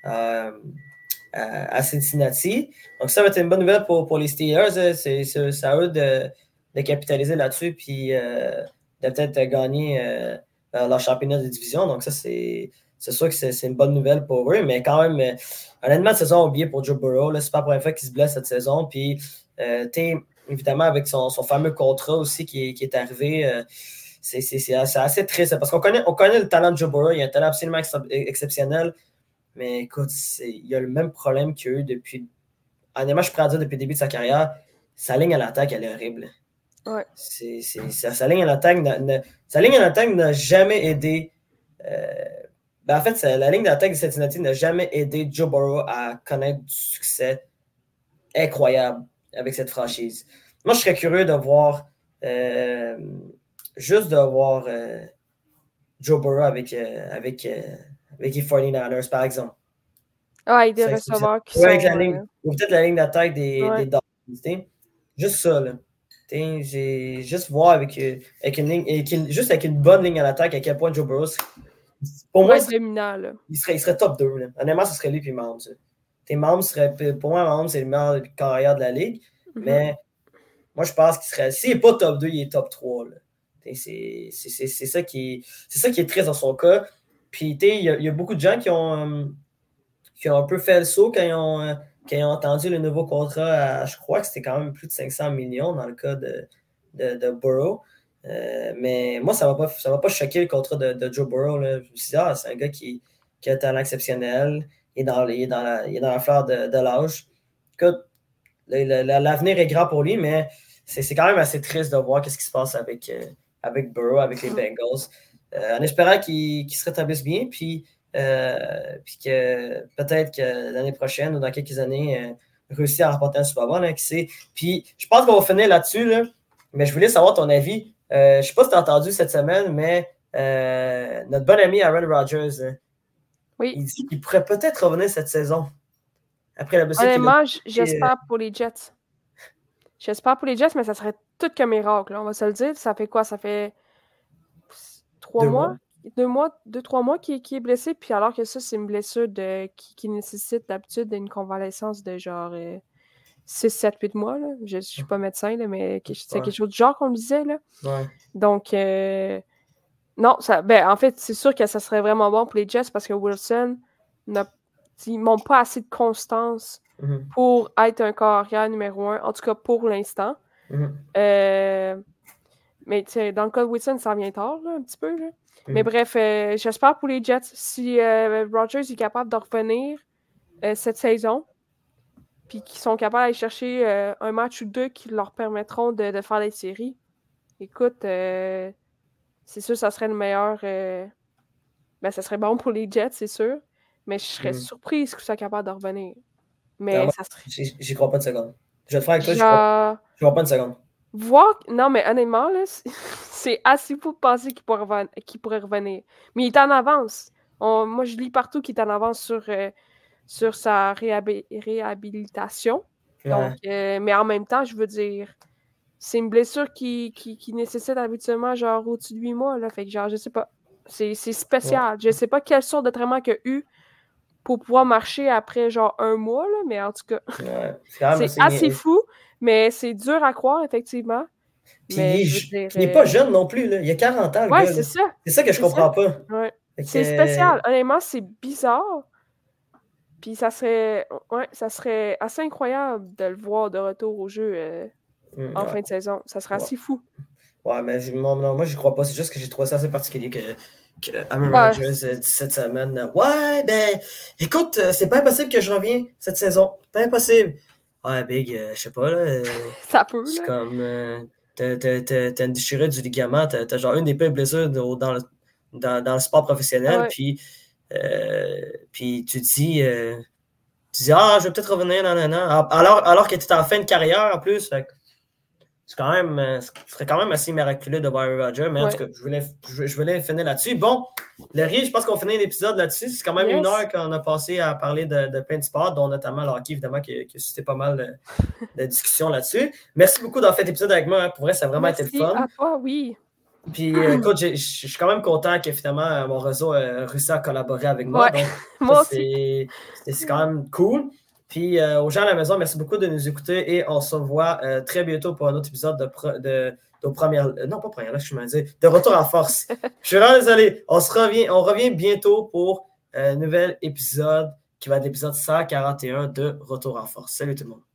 à, Cincinnati. Donc, ça va être une bonne nouvelle pour, pour les Steelers. C'est à eux de, de capitaliser là-dessus puis euh, de peut-être gagner euh, leur championnat de division. Donc, ça, c'est sûr que c'est une bonne nouvelle pour eux. Mais quand même, euh, honnêtement, cette saison oublié pour Joe Burrow. C'est pas la première fois qu'il se blesse cette saison. Puis, évidemment, avec son, son, fameux contrat aussi qui est, qui est arrivé. c'est assez, triste parce qu'on connaît, on connaît le talent de Joe Burrow. Il a un talent absolument exceptionnel. Mais écoute, il y a le même problème qu'il a eu depuis. Honnêtement, je pourrais dire depuis le début de sa carrière, sa ligne à l'attaque, elle est horrible. Ouais. C'est, sa, ligne à l'attaque sa ligne à l'attaque n'a jamais aidé. Euh, ben en fait, la ligne d'attaque de Cincinnati n'a jamais aidé Joe Burrow à connaître du succès incroyable avec cette franchise. Moi, je serais curieux de voir, euh, juste de voir euh, Joe Burrow avec, avec avec les 49ers, par exemple. Ah, il des receveurs qui sont... Avec la ligne, ou peut-être la ligne d'attaque des, ouais. des Dolphins. Juste ça, là. J'ai juste voir avec, euh, avec une ligne, juste avec une bonne ligne à l'attaque à quel point Joe Burrow, pour moi, il, il, serait, il serait top 2. Là. Honnêtement, ce serait lui et Mahomes. Tes Mahomes serait, pour moi, Mahomes, c'est le meilleur carrière de la ligue. Mm -hmm. Mais moi, je pense qu'il serait, s'il n'est pas top 2, il est top 3. C'est ça, qui est, ça qui est triste dans son cas. Puis, il y, a beaucoup de gens qui ont, euh, qui ont un peu fait le saut quand ils ont, euh, ont entendu le nouveau contrat je crois que c'était quand même plus de 500 millions dans le cas de, de, de Burrow. Euh, mais moi, ça ne va, pas, pas choquer le contrat de, Joe Burrow. Là. Ah, c'est un gars qui, qui a un talent exceptionnel. Il est dans, il est dans, la, il est dans la fleur de, l'âge. L'avenir est grand pour lui, mais c'est quand même assez triste de voir ce qui se passe avec, avec Burrow, avec les Bengals. Euh, en espérant qu'il se rétablisse bien, puis, euh, puis que peut-être que l'année prochaine ou dans quelques années, euh, réussir à remporter un Super Bowl, hein, qui sait. Puis je pense qu'on va finir là-dessus, là, mais je voulais savoir ton avis. Je ne sais pas si tu as entendu cette semaine, mais notre bon ami Aaron Rodgers, hein, oui. il dit qu'il pourrait peut-être revenir cette saison. Après la blessure. Honnêtement, j'espère pour les Jets. J'espère pour les Jets, mais ça serait tout qu'un miracle. On va se le dire. Ça fait quoi? Ça fait trois mois, deux mois, deux, trois mois qui, qui, est blessé, puis alors que ça, c'est une blessure de, qui, nécessite d'habitude une convalescence de genre 6, 7, 8 mois. Là. Je ne suis pas médecin, là, mais c'est quelque chose du genre qu'on me disait. Là. Donc, euh, non, ça, ben, en fait, c'est sûr que ça serait vraiment bon pour les Jets parce que Wilson n'a ils n'ont pas assez de constance mm-hmm. pour être un carrière numéro un, en tout cas pour l'instant. Mm-hmm. euh, mais dans le cas de Wilson, ça vient tard, un petit peu. Mais mm. bref, euh, j'espère pour les Jets, si euh, Rogers est capable de revenir cette saison, puis qu'ils sont capables d'aller chercher un match ou deux qui leur permettront de, faire des séries, écoute, c'est sûr ça serait le meilleur. ben, ça serait bon pour les Jets, c'est sûr. Mais je serais mm. surprise qu'ils soient capables de revenir. Mais ça serait. J'y crois pas une seconde. Je vais te faire avec toi, je crois... crois pas une seconde. Voir. Non, mais honnêtement, c'est assez fou de penser qu'il pourrait, pourrait, revenir. Mais il est en avance. Moi, je lis partout qu'il est en avance sur, euh, sur sa réhabilitation. Donc, euh, mais en même temps, je veux dire, c'est une blessure qui, qui, nécessite habituellement genre au-dessus de 8 mois. Là, fait que genre, je sais pas. C'est spécial. Je sais pas quelle sorte de traitement qu'il a eu pour pouvoir marcher après genre un mois, là, mais en tout cas, c'est assez fou. Mais c'est dur à croire, effectivement. Puis il n'est pas euh, jeune non plus, là. il a 40 ans. Ouais, c'est ça. C'est ça que je comprends pas. C'est spécial. Honnêtement, c'est bizarre. Puis ça serait, ouais, ça serait assez incroyable de le voir de retour au jeu euh, mm, en fin de saison. Ça serait assez fou. Ouais, mais moi, moi je crois pas. C'est juste que j'ai trouvé ça assez particulier que, que Aaron Rodgers euh, dit cette semaine. Ouais, ben, écoute, c'est pas impossible que je revienne cette saison. Pas impossible. Ouais, Big, euh, je sais pas, là. Euh, ça peut, C'est comme. Euh, t'as une déchirure du ligament, t'as as genre une des pires blessures dans le, dans, le sport professionnel, puis, puis tu dis, tu dis, ah, je vais peut-être revenir, non, non, non. Alors, alors que tu es en fin de carrière en plus. C'est quand même, euh, ce serait quand même assez miraculeux de voir Roger, mais en tout cas, je voulais, je, voulais finir là-dessus. Bon, Larry, je pense qu'on finit l'épisode là-dessus. C'est quand même une heure qu'on a passé à parler de, de, plein de sports, dont notamment le hockey, évidemment, qui, qui a suscité pas mal de, discussions là-dessus. Merci beaucoup d'avoir fait l'épisode avec moi. Hein. Pour vrai, ça a vraiment été le fun. À toi, oui. Puis euh, écoute, je suis quand même content que finalement mon réseau a réussi à collaborer avec moi. Donc, moi aussi. C'est quand même cool. Puis euh, aux gens à la maison, merci beaucoup de nous écouter et on se revoit euh, très bientôt pour un autre épisode de, de, de première. non, pas première, là, je me dire. De retour en force. je suis vraiment désolé. On, se revient, on revient bientôt pour un nouvel épisode qui va être l'épisode 141 de Retour en force. Salut tout le monde.